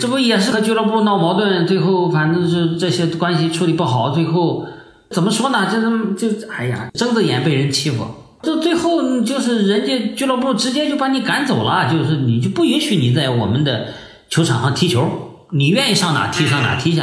这不也是和俱乐部闹矛盾，最后反正是这些关系处理不好，最后怎么说呢？就是就哎呀，睁着眼被人欺负，就最后就是人家俱乐部直接就把你赶走了，就是你就不允许你在我们的球场上踢球，你愿意上哪踢上哪踢去。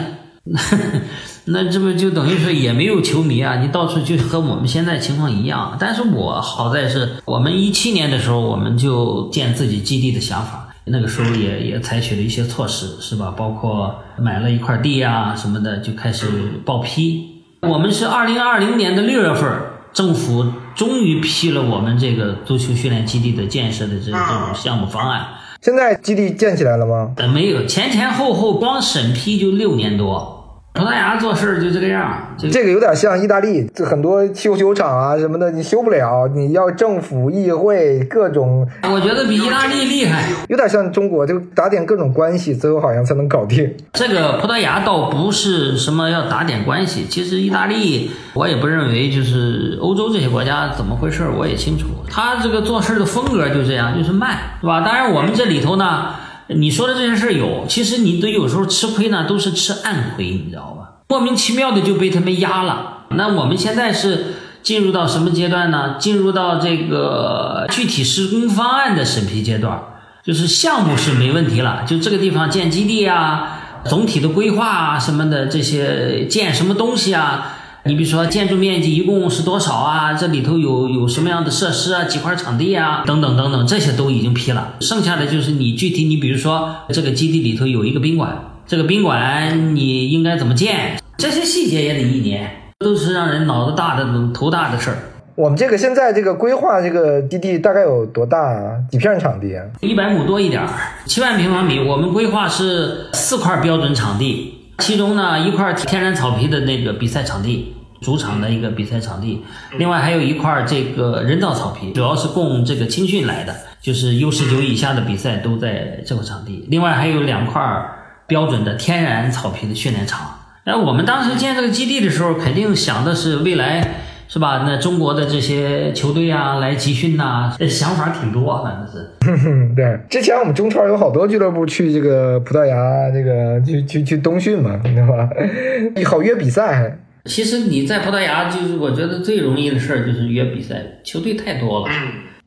那这不就等于说也没有球迷啊？你到处就和我们现在情况一样。但是我好在是我们一七年的时候，我们就建自己基地的想法。那个时候也也采取了一些措施，是吧？包括买了一块地啊什么的，就开始报批。我们是二零二零年的六月份，政府终于批了我们这个足球训练基地的建设的这这种项目方案。现在基地建起来了吗？呃，没有，前前后后光审批就六年多。葡萄牙做事就这个样，就这个有点像意大利，这很多修球场啊什么的，你修不了，你要政府、议会各种，我觉得比意大利厉害。有点像中国，就打点各种关系，最后好像才能搞定。这个葡萄牙倒不是什么要打点关系，其实意大利我也不认为就是欧洲这些国家怎么回事，我也清楚，他这个做事的风格就这样，就是慢，是吧？当然我们这里头呢。你说的这些事有，其实你都有时候吃亏呢，都是吃暗亏，你知道吧？莫名其妙的就被他们压了。那我们现在是进入到什么阶段呢？进入到这个具体施工方案的审批阶段，就是项目是没问题了，就这个地方建基地啊，总体的规划啊什么的，这些建什么东西啊。你比如说建筑面积一共是多少啊？这里头有有什么样的设施啊？几块场地啊？等等等等，这些都已经批了。剩下的就是你具体，你比如说这个基地里头有一个宾馆，这个宾馆你应该怎么建？这些细节也得一年，都是让人脑子大的、头大的事儿。我们这个现在这个规划这个基地大概有多大啊？几片场地啊？一百亩多一点儿，七万平方米。我们规划是四块标准场地。其中呢，一块天然草皮的那个比赛场地，主场的一个比赛场地，另外还有一块这个人造草皮，主要是供这个青训来的，就是 U 十九以下的比赛都在这块场地。另外还有两块标准的天然草皮的训练场。哎我们当时建这个基地的时候，肯定想的是未来。是吧？那中国的这些球队啊，来集训呐，这想法挺多，反正是。对，之前我们中超有好多俱乐部去这个葡萄牙，这个去去去冬训嘛，对吧？好约比赛。其实你在葡萄牙，就是我觉得最容易的事儿就是约比赛，球队太多了。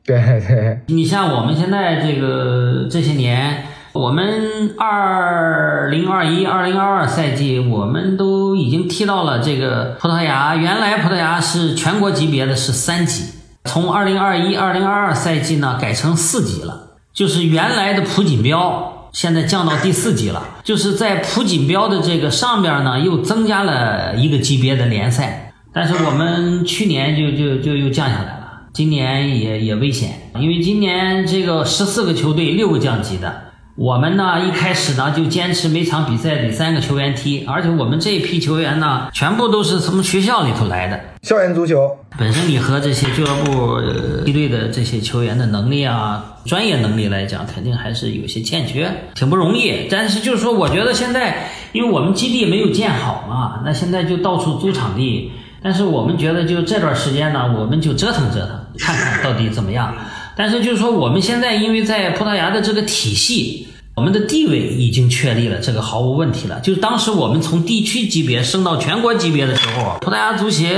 对对。你像我们现在这个这些年。我们二零二一、二零二二赛季，我们都已经踢到了这个葡萄牙。原来葡萄牙是全国级别的是三级，从二零二一、二零二二赛季呢改成四级了。就是原来的普锦标现在降到第四级了，就是在普锦标的这个上边呢又增加了一个级别的联赛。但是我们去年就就就又降下来了，今年也也危险，因为今年这个十四个球队六个降级的。我们呢一开始呢就坚持每场比赛得三个球员踢，而且我们这一批球员呢全部都是从学校里头来的校园足球。本身你和这些俱乐部梯队的这些球员的能力啊、专业能力来讲，肯定还是有些欠缺，挺不容易。但是就是说，我觉得现在因为我们基地没有建好嘛，那现在就到处租场地。但是我们觉得就这段时间呢，我们就折腾折腾，看看到底怎么样。但是就是说，我们现在因为在葡萄牙的这个体系，我们的地位已经确立了，这个毫无问题了。就是当时我们从地区级别升到全国级别的时候，葡萄牙足协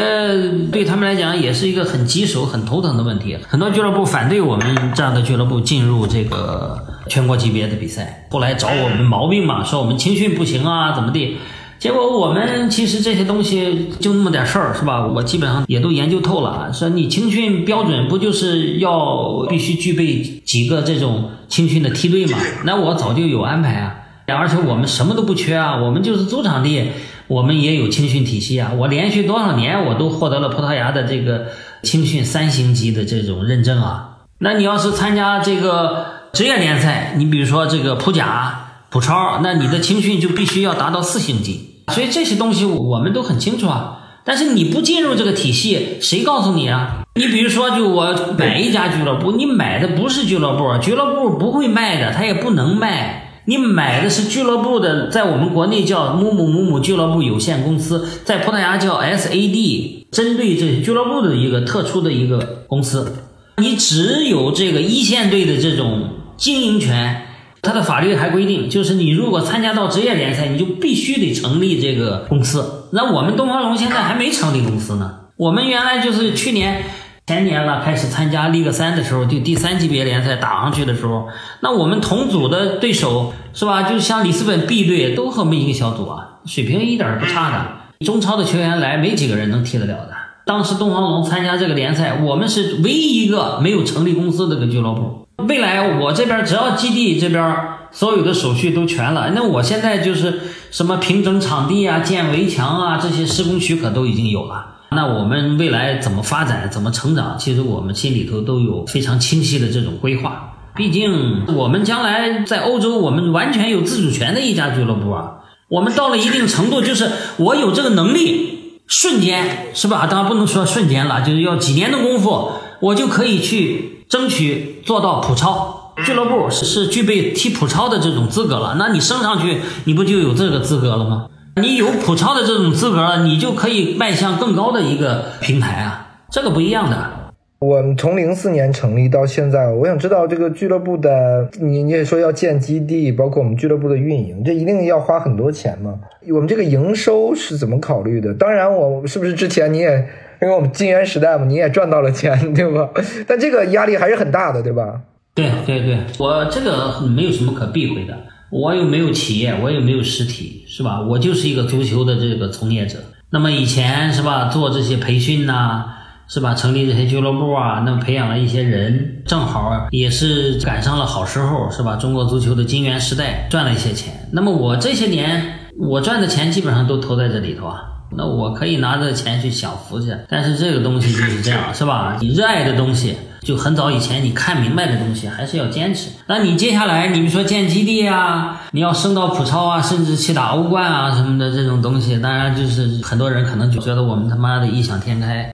对他们来讲也是一个很棘手、很头疼的问题。很多俱乐部反对我们这样的俱乐部进入这个全国级别的比赛，后来找我们毛病嘛，说我们青训不行啊，怎么地。结果我们其实这些东西就那么点事儿，是吧？我基本上也都研究透了。说你青训标准不就是要必须具备几个这种青训的梯队吗？那我早就有安排啊，而且我们什么都不缺啊，我们就是租场地，我们也有青训体系啊。我连续多少年我都获得了葡萄牙的这个青训三星级的这种认证啊。那你要是参加这个职业联赛，你比如说这个普甲、普超，那你的青训就必须要达到四星级。所以这些东西我们都很清楚啊，但是你不进入这个体系，谁告诉你啊？你比如说，就我买一家俱乐部，你买的不是俱乐部，俱乐部不会卖的，他也不能卖，你买的是俱乐部的，在我们国内叫某某某某俱乐部有限公司，在葡萄牙叫 SAD，针对这俱乐部的一个特殊的一个公司，你只有这个一线队的这种经营权。它的法律还规定，就是你如果参加到职业联赛，你就必须得成立这个公司。那我们东方龙现在还没成立公司呢。我们原来就是去年、前年了开始参加 League 三的时候，就第三级别联赛打上去的时候，那我们同组的对手是吧？就像里斯本 B 队都和我们一个小组啊，水平一点不差的。中超的球员来，没几个人能踢得了的。当时东方龙参加这个联赛，我们是唯一一个没有成立公司的个俱乐部。未来我这边只要基地这边所有的手续都全了，那我现在就是什么平整场地啊、建围墙啊这些施工许可都已经有了。那我们未来怎么发展、怎么成长，其实我们心里头都有非常清晰的这种规划。毕竟我们将来在欧洲，我们完全有自主权的一家俱乐部啊。我们到了一定程度，就是我有这个能力，瞬间是吧？当然不能说瞬间了，就是要几年的功夫，我就可以去争取做到普超俱乐部是是具备踢普超的这种资格了。那你升上去，你不就有这个资格了吗？你有普超的这种资格了，你就可以迈向更高的一个平台啊，这个不一样的。我们从零四年成立到现在，我想知道这个俱乐部的，你你也说要建基地，包括我们俱乐部的运营，这一定要花很多钱吗？我们这个营收是怎么考虑的？当然，我是不是之前你也因为我们金元时代嘛，你也赚到了钱，对吧？但这个压力还是很大的，对吧？对对对，我这个没有什么可避讳的，我又没有企业，我又没有实体，是吧？我就是一个足球的这个从业者。那么以前是吧，做这些培训呐。是吧？成立这些俱乐部啊，那么培养了一些人，正好也是赶上了好时候，是吧？中国足球的金元时代，赚了一些钱。那么我这些年我赚的钱基本上都投在这里头啊，那我可以拿着钱去享福去。但是这个东西就是这样，是吧？你热爱的东西。就很早以前你看明白的东西还是要坚持。那你接下来你们说建基地啊，你要升到普超啊，甚至去打欧冠啊什么的这种东西，当然就是很多人可能就觉得我们他妈的异想天开。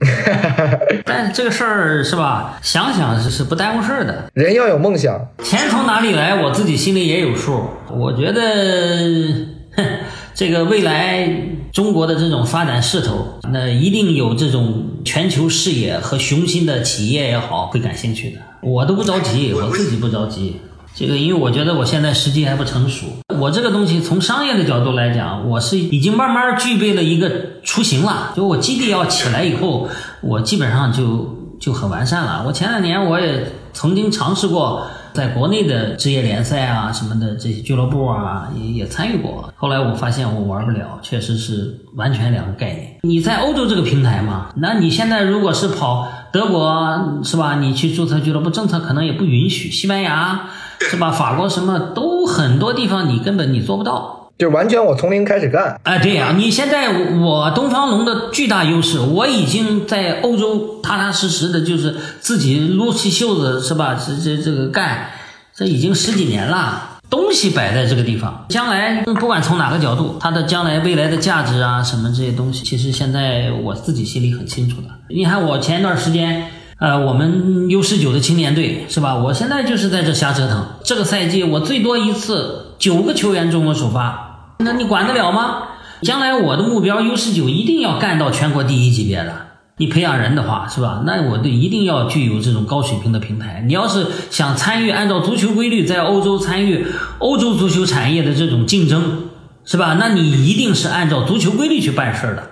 但这个事儿是吧？想想是是不耽误事儿的。人要有梦想，钱从哪里来，我自己心里也有数。我觉得。这个未来中国的这种发展势头，那一定有这种全球视野和雄心的企业也好，会感兴趣的。我都不着急，我自己不着急。这个，因为我觉得我现在时机还不成熟。我这个东西从商业的角度来讲，我是已经慢慢具备了一个雏形了。就我基地要起来以后，我基本上就就很完善了。我前两年我也曾经尝试过。在国内的职业联赛啊，什么的这些俱乐部啊，也也参与过。后来我发现我玩不了，确实是完全两个概念。你在欧洲这个平台嘛，那你现在如果是跑德国是吧？你去注册俱乐部，政策可能也不允许。西班牙是吧？法国什么都很多地方你根本你做不到。就完全我从零开始干，哎，对呀，你现在我东方龙的巨大优势，我已经在欧洲踏踏实实的，就是自己撸起袖子是吧？这这这个干，这已经十几年了，东西摆在这个地方，将来不管从哪个角度，它的将来未来的价值啊，什么这些东西，其实现在我自己心里很清楚的。你看我前一段时间，呃，我们 U 十九的青年队是吧？我现在就是在这瞎折腾，这个赛季我最多一次九个球员中国首发。那你管得了吗？将来我的目标 U 十九一定要干到全国第一级别的。你培养人的话，是吧？那我就一定要具有这种高水平的平台。你要是想参与按照足球规律在欧洲参与欧洲足球产业的这种竞争，是吧？那你一定是按照足球规律去办事儿的。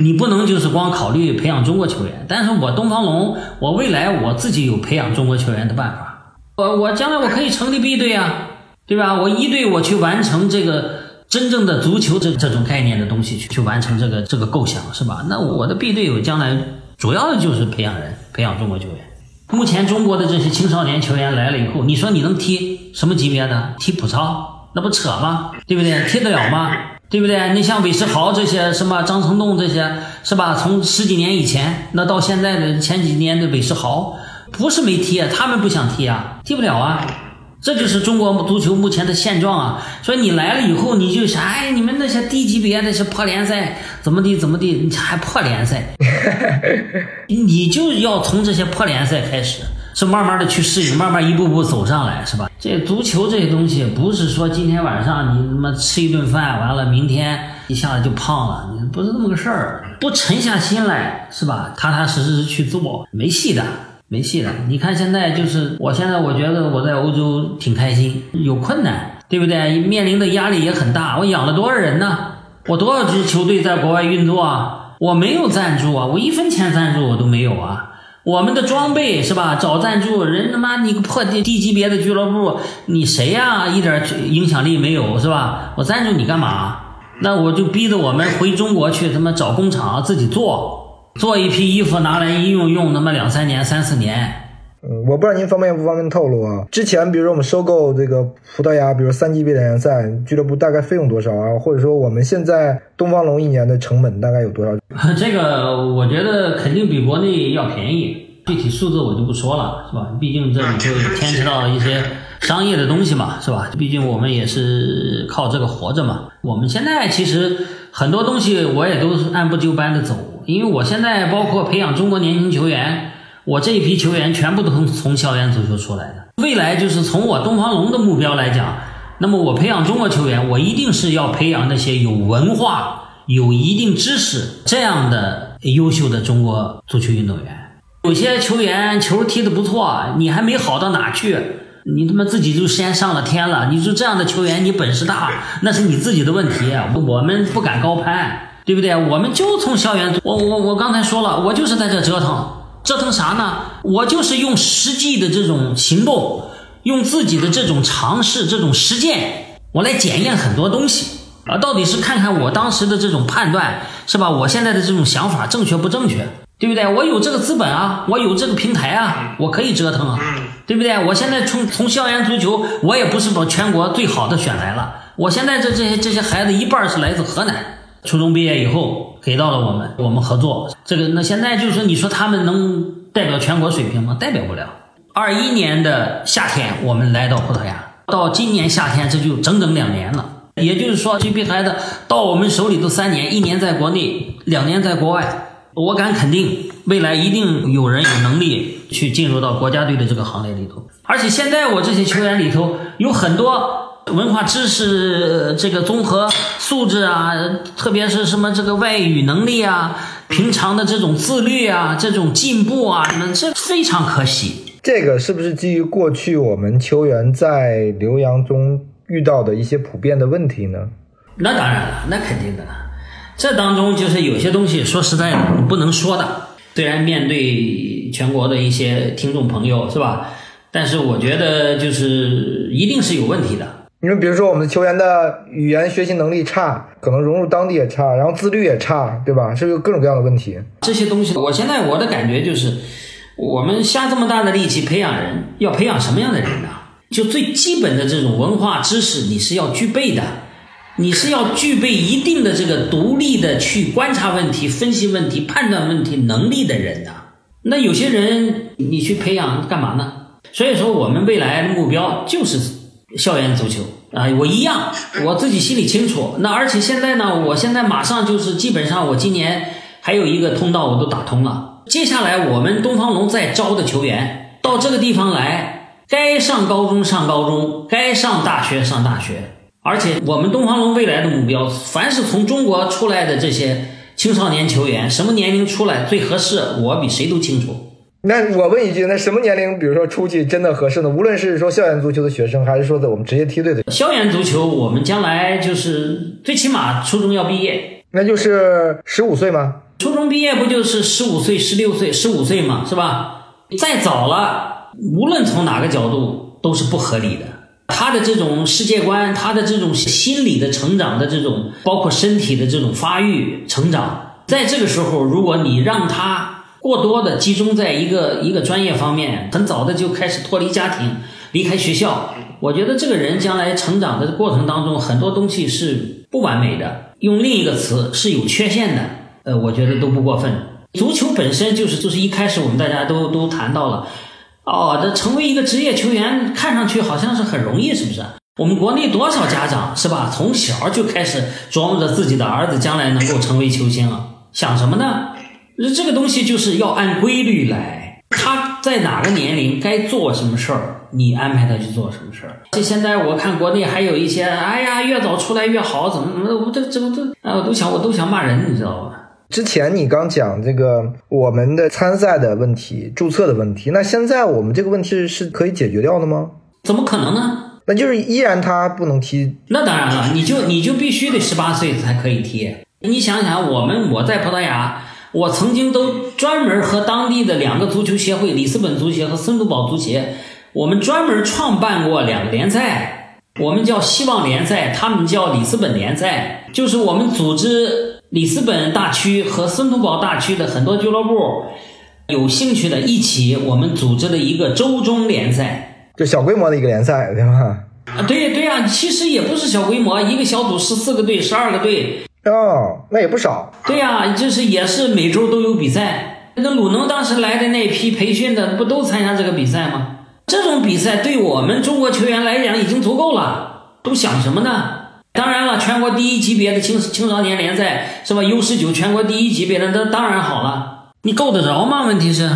你不能就是光考虑培养中国球员。但是我东方龙，我未来我自己有培养中国球员的办法。我我将来我可以成立 B 队啊，对吧？我一队我去完成这个。真正的足球这这种概念的东西去去完成这个这个构想是吧？那我的 B 队友将来主要的就是培养人，培养中国球员。目前中国的这些青少年球员来了以后，你说你能踢什么级别的？踢普超？那不扯吗？对不对？踢得了吗？对不对？你像韦世豪这些什么张成栋这些是吧？从十几年以前那到现在的前几年的韦世豪，不是没踢，他们不想踢啊，踢不了啊。这就是中国足球目前的现状啊！所以你来了以后，你就想，哎，你们那些低级别那些破联赛，怎么地怎么地，你还破联赛？你就要从这些破联赛开始，是慢慢的去适应，慢慢一步步走上来，是吧？这足球这些东西，不是说今天晚上你他妈吃一顿饭，完了明天一下子就胖了，你不是那么个事儿。不沉下心来，是吧？踏踏实实去做，没戏的。没戏了！你看现在就是，我现在我觉得我在欧洲挺开心，有困难，对不对？面临的压力也很大。我养了多少人呢？我多少支球队在国外运作啊？我没有赞助啊，我一分钱赞助我都没有啊。我们的装备是吧？找赞助人他妈你个破低低级别的俱乐部，你谁呀？一点影响力没有是吧？我赞助你干嘛？那我就逼着我们回中国去他妈找工厂自己做。做一批衣服拿来一用用那么两三年三四年，嗯，我不知道您方便不方便透露啊？之前比如说我们收购这个葡萄牙，比如三级别联赛俱乐部大概费用多少啊？或者说我们现在东方龙一年的成本大概有多少？这个我觉得肯定比国内要便宜，具体数字我就不说了，是吧？毕竟这里就牵扯到一些商业的东西嘛，是吧？毕竟我们也是靠这个活着嘛。我们现在其实很多东西我也都是按部就班的走，因为我现在包括培养中国年轻球员，我这一批球员全部都从从校园足球出来的。未来就是从我东方龙的目标来讲，那么我培养中国球员，我一定是要培养那些有文化、有一定知识这样的优秀的中国足球运动员。有些球员球踢得不错，你还没好到哪去，你他妈自己就先上了天了。你说这样的球员，你本事大，那是你自己的问题，我们不敢高攀，对不对？我们就从校园，我我我刚才说了，我就是在这折腾，折腾啥呢？我就是用实际的这种行动，用自己的这种尝试、这种实践，我来检验很多东西啊，到底是看看我当时的这种判断是吧？我现在的这种想法正确不正确？对不对？我有这个资本啊，我有这个平台啊，我可以折腾啊，对不对？我现在从从校园足球，我也不是把全国最好的选来了。我现在这这些这些孩子一半是来自河南，初中毕业以后给到了我们，我们合作。这个那现在就是说，你说他们能代表全国水平吗？代表不了。二一年的夏天，我们来到葡萄牙，到今年夏天，这就整整两年了。也就是说，这批孩子到我们手里都三年，一年在国内，两年在国外。我敢肯定，未来一定有人有能力去进入到国家队的这个行列里头。而且现在我这些球员里头有很多文化知识、这个综合素质啊，特别是什么这个外语能力啊、平常的这种自律啊、这种进步啊，那这非常可喜。这个是不是基于过去我们球员在留洋中遇到的一些普遍的问题呢？那当然了，那肯定的。这当中就是有些东西，说实在的，不能说的。虽然面对全国的一些听众朋友，是吧？但是我觉得就是一定是有问题的。你说，比如说我们球员的语言学习能力差，可能融入当地也差，然后自律也差，对吧？是不是有各种各样的问题？这些东西，我现在我的感觉就是，我们下这么大的力气培养人，要培养什么样的人呢？就最基本的这种文化知识，你是要具备的。你是要具备一定的这个独立的去观察问题、分析问题、判断问题能力的人呐。那有些人你去培养干嘛呢？所以说，我们未来目标就是校园足球啊。我一样，我自己心里清楚。那而且现在呢，我现在马上就是基本上，我今年还有一个通道我都打通了。接下来我们东方龙在招的球员到这个地方来，该上高中上高中，该上大学上大学。而且我们东方龙未来的目标，凡是从中国出来的这些青少年球员，什么年龄出来最合适，我比谁都清楚。那我问一句，那什么年龄，比如说出去真的合适呢？无论是说校园足球的学生，还是说在我们职业梯队的校园足球，我们将来就是最起码初中要毕业，那就是十五岁吗？初中毕业不就是十五岁、十六岁、十五岁嘛，是吧？再早了，无论从哪个角度都是不合理的。他的这种世界观，他的这种心理的成长的这种，包括身体的这种发育成长，在这个时候，如果你让他过多的集中在一个一个专业方面，很早的就开始脱离家庭，离开学校，我觉得这个人将来成长的过程当中，很多东西是不完美的，用另一个词是有缺陷的，呃，我觉得都不过分。足球本身就是就是一开始我们大家都都谈到了。哦，这成为一个职业球员，看上去好像是很容易，是不是？我们国内多少家长是吧？从小就开始琢磨着自己的儿子将来能够成为球星了，想什么呢？这个东西就是要按规律来，他在哪个年龄该做什么事儿，你安排他去做什么事儿。这现在我看国内还有一些，哎呀，越早出来越好，怎么怎么的，我这这这，哎，我都想我都想骂人，你知道吧？之前你刚讲这个我们的参赛的问题、注册的问题，那现在我们这个问题是可以解决掉的吗？怎么可能呢？那就是依然他不能踢。那当然了，你就你就必须得十八岁才可以踢。你想想，我们我在葡萄牙，我曾经都专门和当地的两个足球协会——里斯本足协和森图堡足协，我们专门创办过两个联赛，我们叫希望联赛，他们叫里斯本联赛，就是我们组织。里斯本大区和森图堡大区的很多俱乐部有兴趣的，一起我们组织了一个周中联赛，就小规模的一个联赛，对吧？啊，对对呀，其实也不是小规模，一个小组十四个队，十二个队。哦，那也不少。对呀，就是也是每周都有比赛。那鲁能当时来的那批培训的，不都参加这个比赛吗？这种比赛对我们中国球员来讲已经足够了，都想什么呢？当然了，全国第一级别的青青少年联赛是吧？U 十九全国第一级别的，那当然好了。你够得着吗？问题是，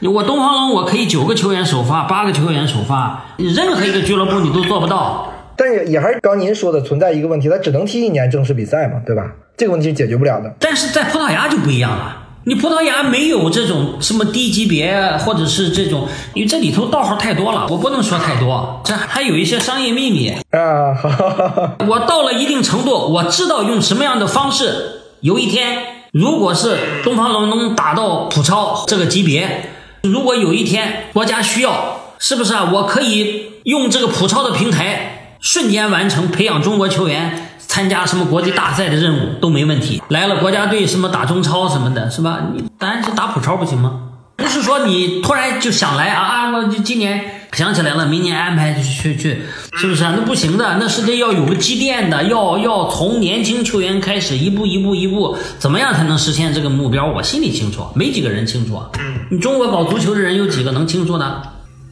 我东方龙我可以九个球员首发，八个球员首发，任何一个俱乐部你都做不到。但也也还是刚您说的，存在一个问题，他只能踢一年正式比赛嘛，对吧？这个问题是解决不了的。但是在葡萄牙就不一样了，你葡萄牙没有这种什么低级别，或者是这种，因为这里头道号太多了，我不能说太多，这还有一些商业秘密啊。哈哈哈我到了一定程度，我知道用什么样的方式。有一天，如果是东方龙能打到普超这个级别，如果有一天国家需要，是不是啊？我可以用这个普超的平台。瞬间完成培养中国球员参加什么国际大赛的任务都没问题。来了国家队什么打中超什么的，是吧？你当然是打普超不行吗？不是说你突然就想来啊，我就今年想起来了，明年安排去去，是不是啊？那不行的，那是得要有个积淀的，要要从年轻球员开始，一步一步一步，怎么样才能实现这个目标？我心里清楚，没几个人清楚。你中国搞足球的人有几个能清楚的？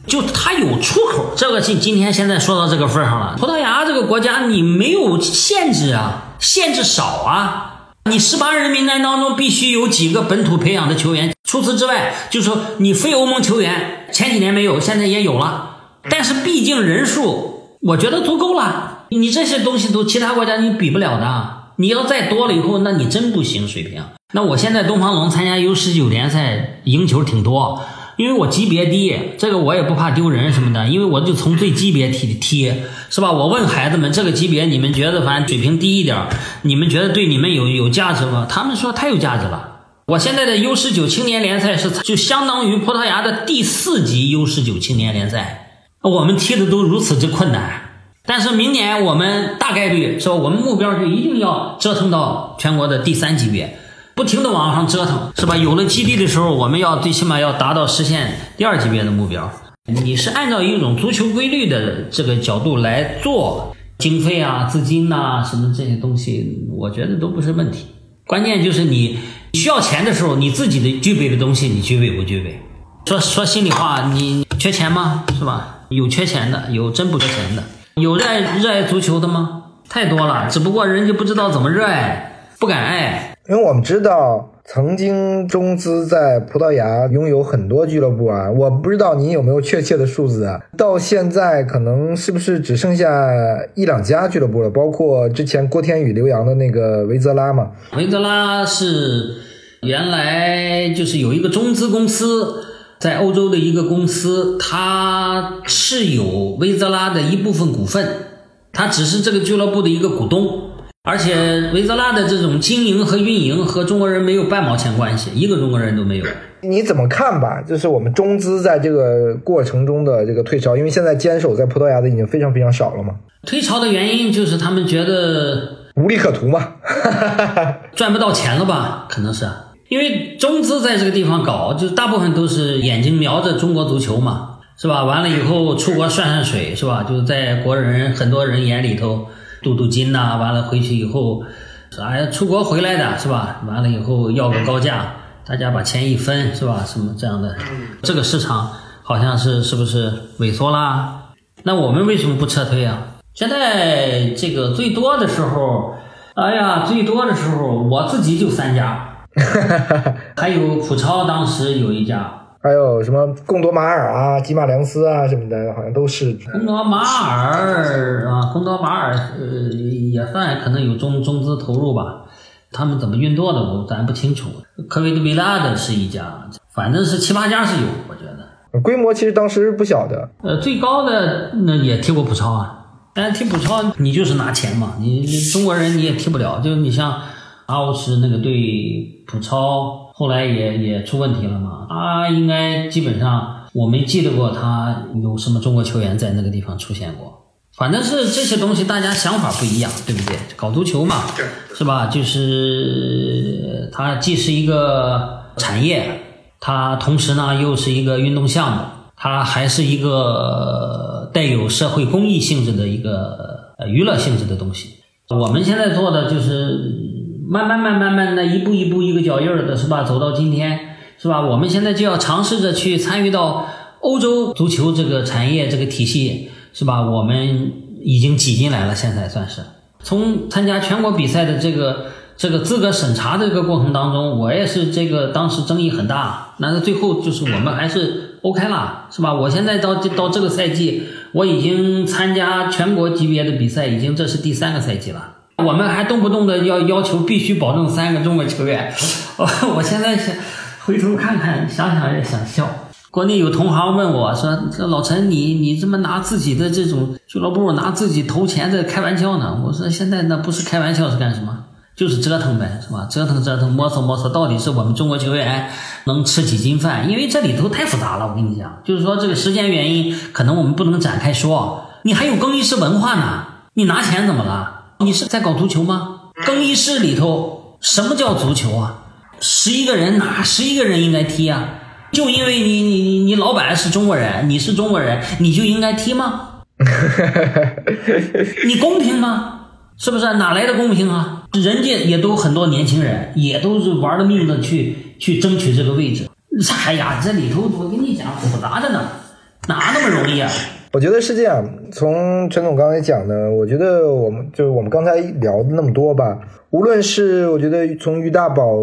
就它有出口，这个今今天现在说到这个份上了。葡萄牙这个国家你没有限制啊，限制少啊。你十八人名单当中必须有几个本土培养的球员，除此之外，就说你非欧盟球员，前几年没有，现在也有了。但是毕竟人数，我觉得足够了。你这些东西都其他国家你比不了的。你要再多了以后，那你真不行水平。那我现在东方龙参加 U 十九联赛，赢球挺多。因为我级别低，这个我也不怕丢人什么的，因为我就从最级别踢踢，是吧？我问孩子们，这个级别你们觉得反正水平低一点，你们觉得对你们有有价值吗？他们说太有价值了。我现在的 U 十九青年联赛是就相当于葡萄牙的第四级 U 十九青年联赛，我们踢的都如此之困难，但是明年我们大概率是吧？我们目标就一定要折腾到全国的第三级别。不停的往上折腾，是吧？有了基地的时候，我们要最起码要达到实现第二级别的目标。你是按照一种足球规律的这个角度来做经费啊、资金呐什么这些东西，我觉得都不是问题。关键就是你需要钱的时候，你自己的具备的东西你具备不具备？说说心里话，你缺钱吗？是吧？有缺钱的，有真不缺钱的，有热爱热爱足球的吗？太多了，只不过人家不知道怎么热爱，不敢爱。因为我们知道，曾经中资在葡萄牙拥有很多俱乐部啊，我不知道您有没有确切的数字啊？到现在可能是不是只剩下一两家俱乐部了？包括之前郭天宇留洋的那个维泽拉嘛？维泽拉是原来就是有一个中资公司在欧洲的一个公司，它持有维泽拉的一部分股份，它只是这个俱乐部的一个股东。而且维泽拉的这种经营和运营和中国人没有半毛钱关系，一个中国人都没有。你怎么看吧？就是我们中资在这个过程中的这个退潮，因为现在坚守在葡萄牙的已经非常非常少了嘛。退潮的原因就是他们觉得无利可图嘛，赚不到钱了吧？可能是因为中资在这个地方搞，就大部分都是眼睛瞄着中国足球嘛，是吧？完了以后出国涮涮水，是吧？就在国人很多人眼里头。镀镀金呐，完了回去以后，啥呀？出国回来的是吧？完了以后要个高价，大家把钱一分是吧？什么这样的？这个市场好像是是不是萎缩啦？那我们为什么不撤退啊？现在这个最多的时候，哎呀，最多的时候我自己就三家，还有普超当时有一家。还有什么贡多马尔啊、吉马良斯啊什么的，好像都是。贡多马尔啊，贡多马尔呃也算可能有中中资投入吧。他们怎么运作的，我咱不清楚。科威特维拉的是一家，反正是七八家是有，我觉得。规模其实当时不小的。呃，最高的那也踢过普超啊，但是踢普超你就是拿钱嘛，你中国人你也踢不了。就你像阿乌什那个队普超。后来也也出问题了嘛？他应该基本上我没记得过他有什么中国球员在那个地方出现过。反正是这些东西大家想法不一样，对不对？搞足球嘛，是吧？就是它既是一个产业，它同时呢又是一个运动项目，它还是一个带有社会公益性质的一个娱乐性质的东西。我们现在做的就是。慢慢慢慢慢的一步一步一个脚印儿的是吧？走到今天是吧？我们现在就要尝试着去参与到欧洲足球这个产业这个体系是吧？我们已经挤进来了，现在算是从参加全国比赛的这个这个资格审查这个过程当中，我也是这个当时争议很大，但是最后就是我们还是 OK 了，是吧？我现在到到这个赛季，我已经参加全国级别的比赛，已经这是第三个赛季了。我们还动不动的要要求必须保证三个中国球员，我 我现在想回头看看，想想也想笑。国内有同行问我说：“这老陈，你你怎么拿自己的这种俱乐部拿自己投钱在开玩笑呢？”我说：“现在那不是开玩笑，是干什么？就是折腾呗，是吧？折腾折腾，摸索摸索，到底是我们中国球员能吃几斤饭？因为这里头太复杂了。我跟你讲，就是说这个时间原因，可能我们不能展开说。你还有更衣室文化呢，你拿钱怎么了？你是在搞足球吗？更衣室里头什么叫足球啊？十一个人哪十一个人应该踢啊？”就因为你你你你老板是中国人，你是中国人，你就应该踢吗？你公平吗？是不是？哪来的公平啊？人家也都很多年轻人，也都是玩了命的去去争取这个位置。哎呀，这里头我跟你讲复杂的呢，哪那么容易啊？我觉得是这样，从陈总刚才讲的，我觉得我们就是我们刚才聊的那么多吧，无论是我觉得从于大宝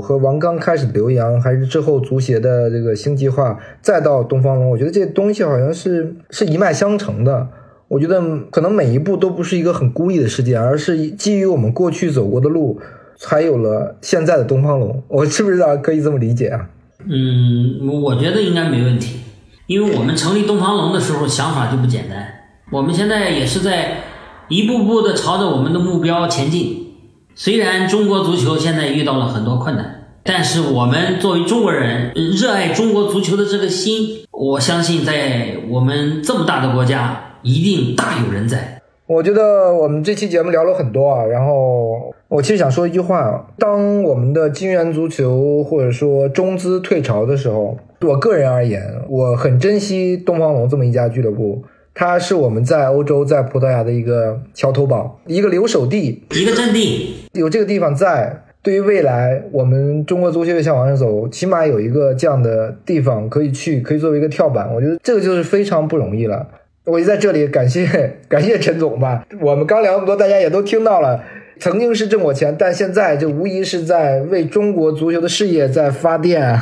和王刚开始留洋，还是之后足协的这个新计划，再到东方龙，我觉得这东西好像是是一脉相承的。我觉得可能每一步都不是一个很孤立的事件，而是基于我们过去走过的路，才有了现在的东方龙。我是不是可以这么理解啊？嗯，我觉得应该没问题。因为我们成立东方龙的时候想法就不简单，我们现在也是在一步步的朝着我们的目标前进。虽然中国足球现在遇到了很多困难，但是我们作为中国人，热爱中国足球的这个心，我相信在我们这么大的国家，一定大有人在。我觉得我们这期节目聊了很多啊，然后我其实想说一句话：当我们的金元足球或者说中资退潮的时候，我个人而言，我很珍惜东方龙这么一家俱乐部，它是我们在欧洲、在葡萄牙的一个桥头堡，一个留守地，一个阵地。有这个地方在，对于未来我们中国足球向往上走，起码有一个这样的地方可以去，可以作为一个跳板，我觉得这个就是非常不容易了。我就在这里感谢感谢陈总吧。我们刚聊那么多，大家也都听到了。曾经是挣过钱，但现在就无疑是在为中国足球的事业在发电，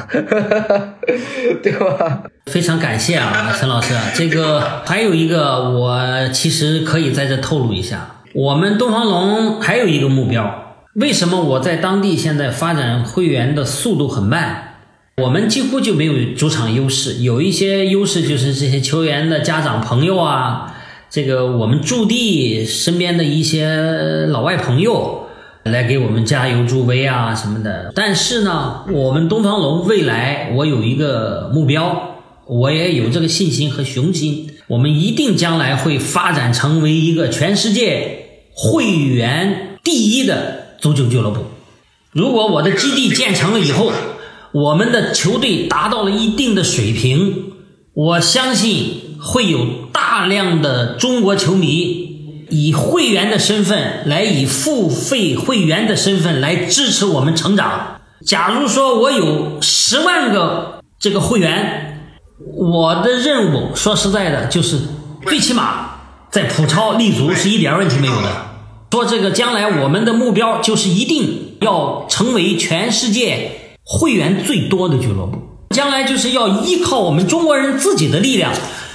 对吧？非常感谢啊，陈老师。这个还有一个，我其实可以在这透露一下，我们东方龙还有一个目标。为什么我在当地现在发展会员的速度很慢？我们几乎就没有主场优势，有一些优势就是这些球员的家长朋友啊，这个我们驻地身边的一些老外朋友来给我们加油助威啊什么的。但是呢，我们东方龙未来我有一个目标，我也有这个信心和雄心，我们一定将来会发展成为一个全世界会员第一的足球俱乐部。如果我的基地建成了以后，我们的球队达到了一定的水平，我相信会有大量的中国球迷以会员的身份来，以付费会员的身份来支持我们成长。假如说我有十万个这个会员，我的任务说实在的，就是最起码在普超立足是一点问题没有的。说这个将来我们的目标就是一定要成为全世界。会员最多的俱乐部，将来就是要依靠我们中国人自己的力量，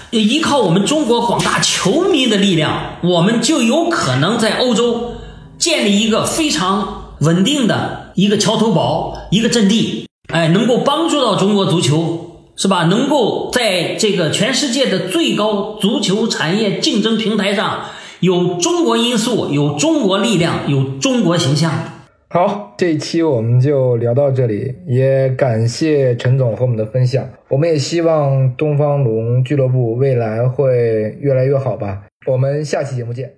依靠我们中国广大球迷的力量，我们就有可能在欧洲建立一个非常稳定的一个桥头堡、一个阵地，哎，能够帮助到中国足球，是吧？能够在这个全世界的最高足球产业竞争平台上，有中国因素，有中国力量，有中国形象。好，这一期我们就聊到这里，也感谢陈总和我们的分享。我们也希望东方龙俱乐部未来会越来越好吧。我们下期节目见。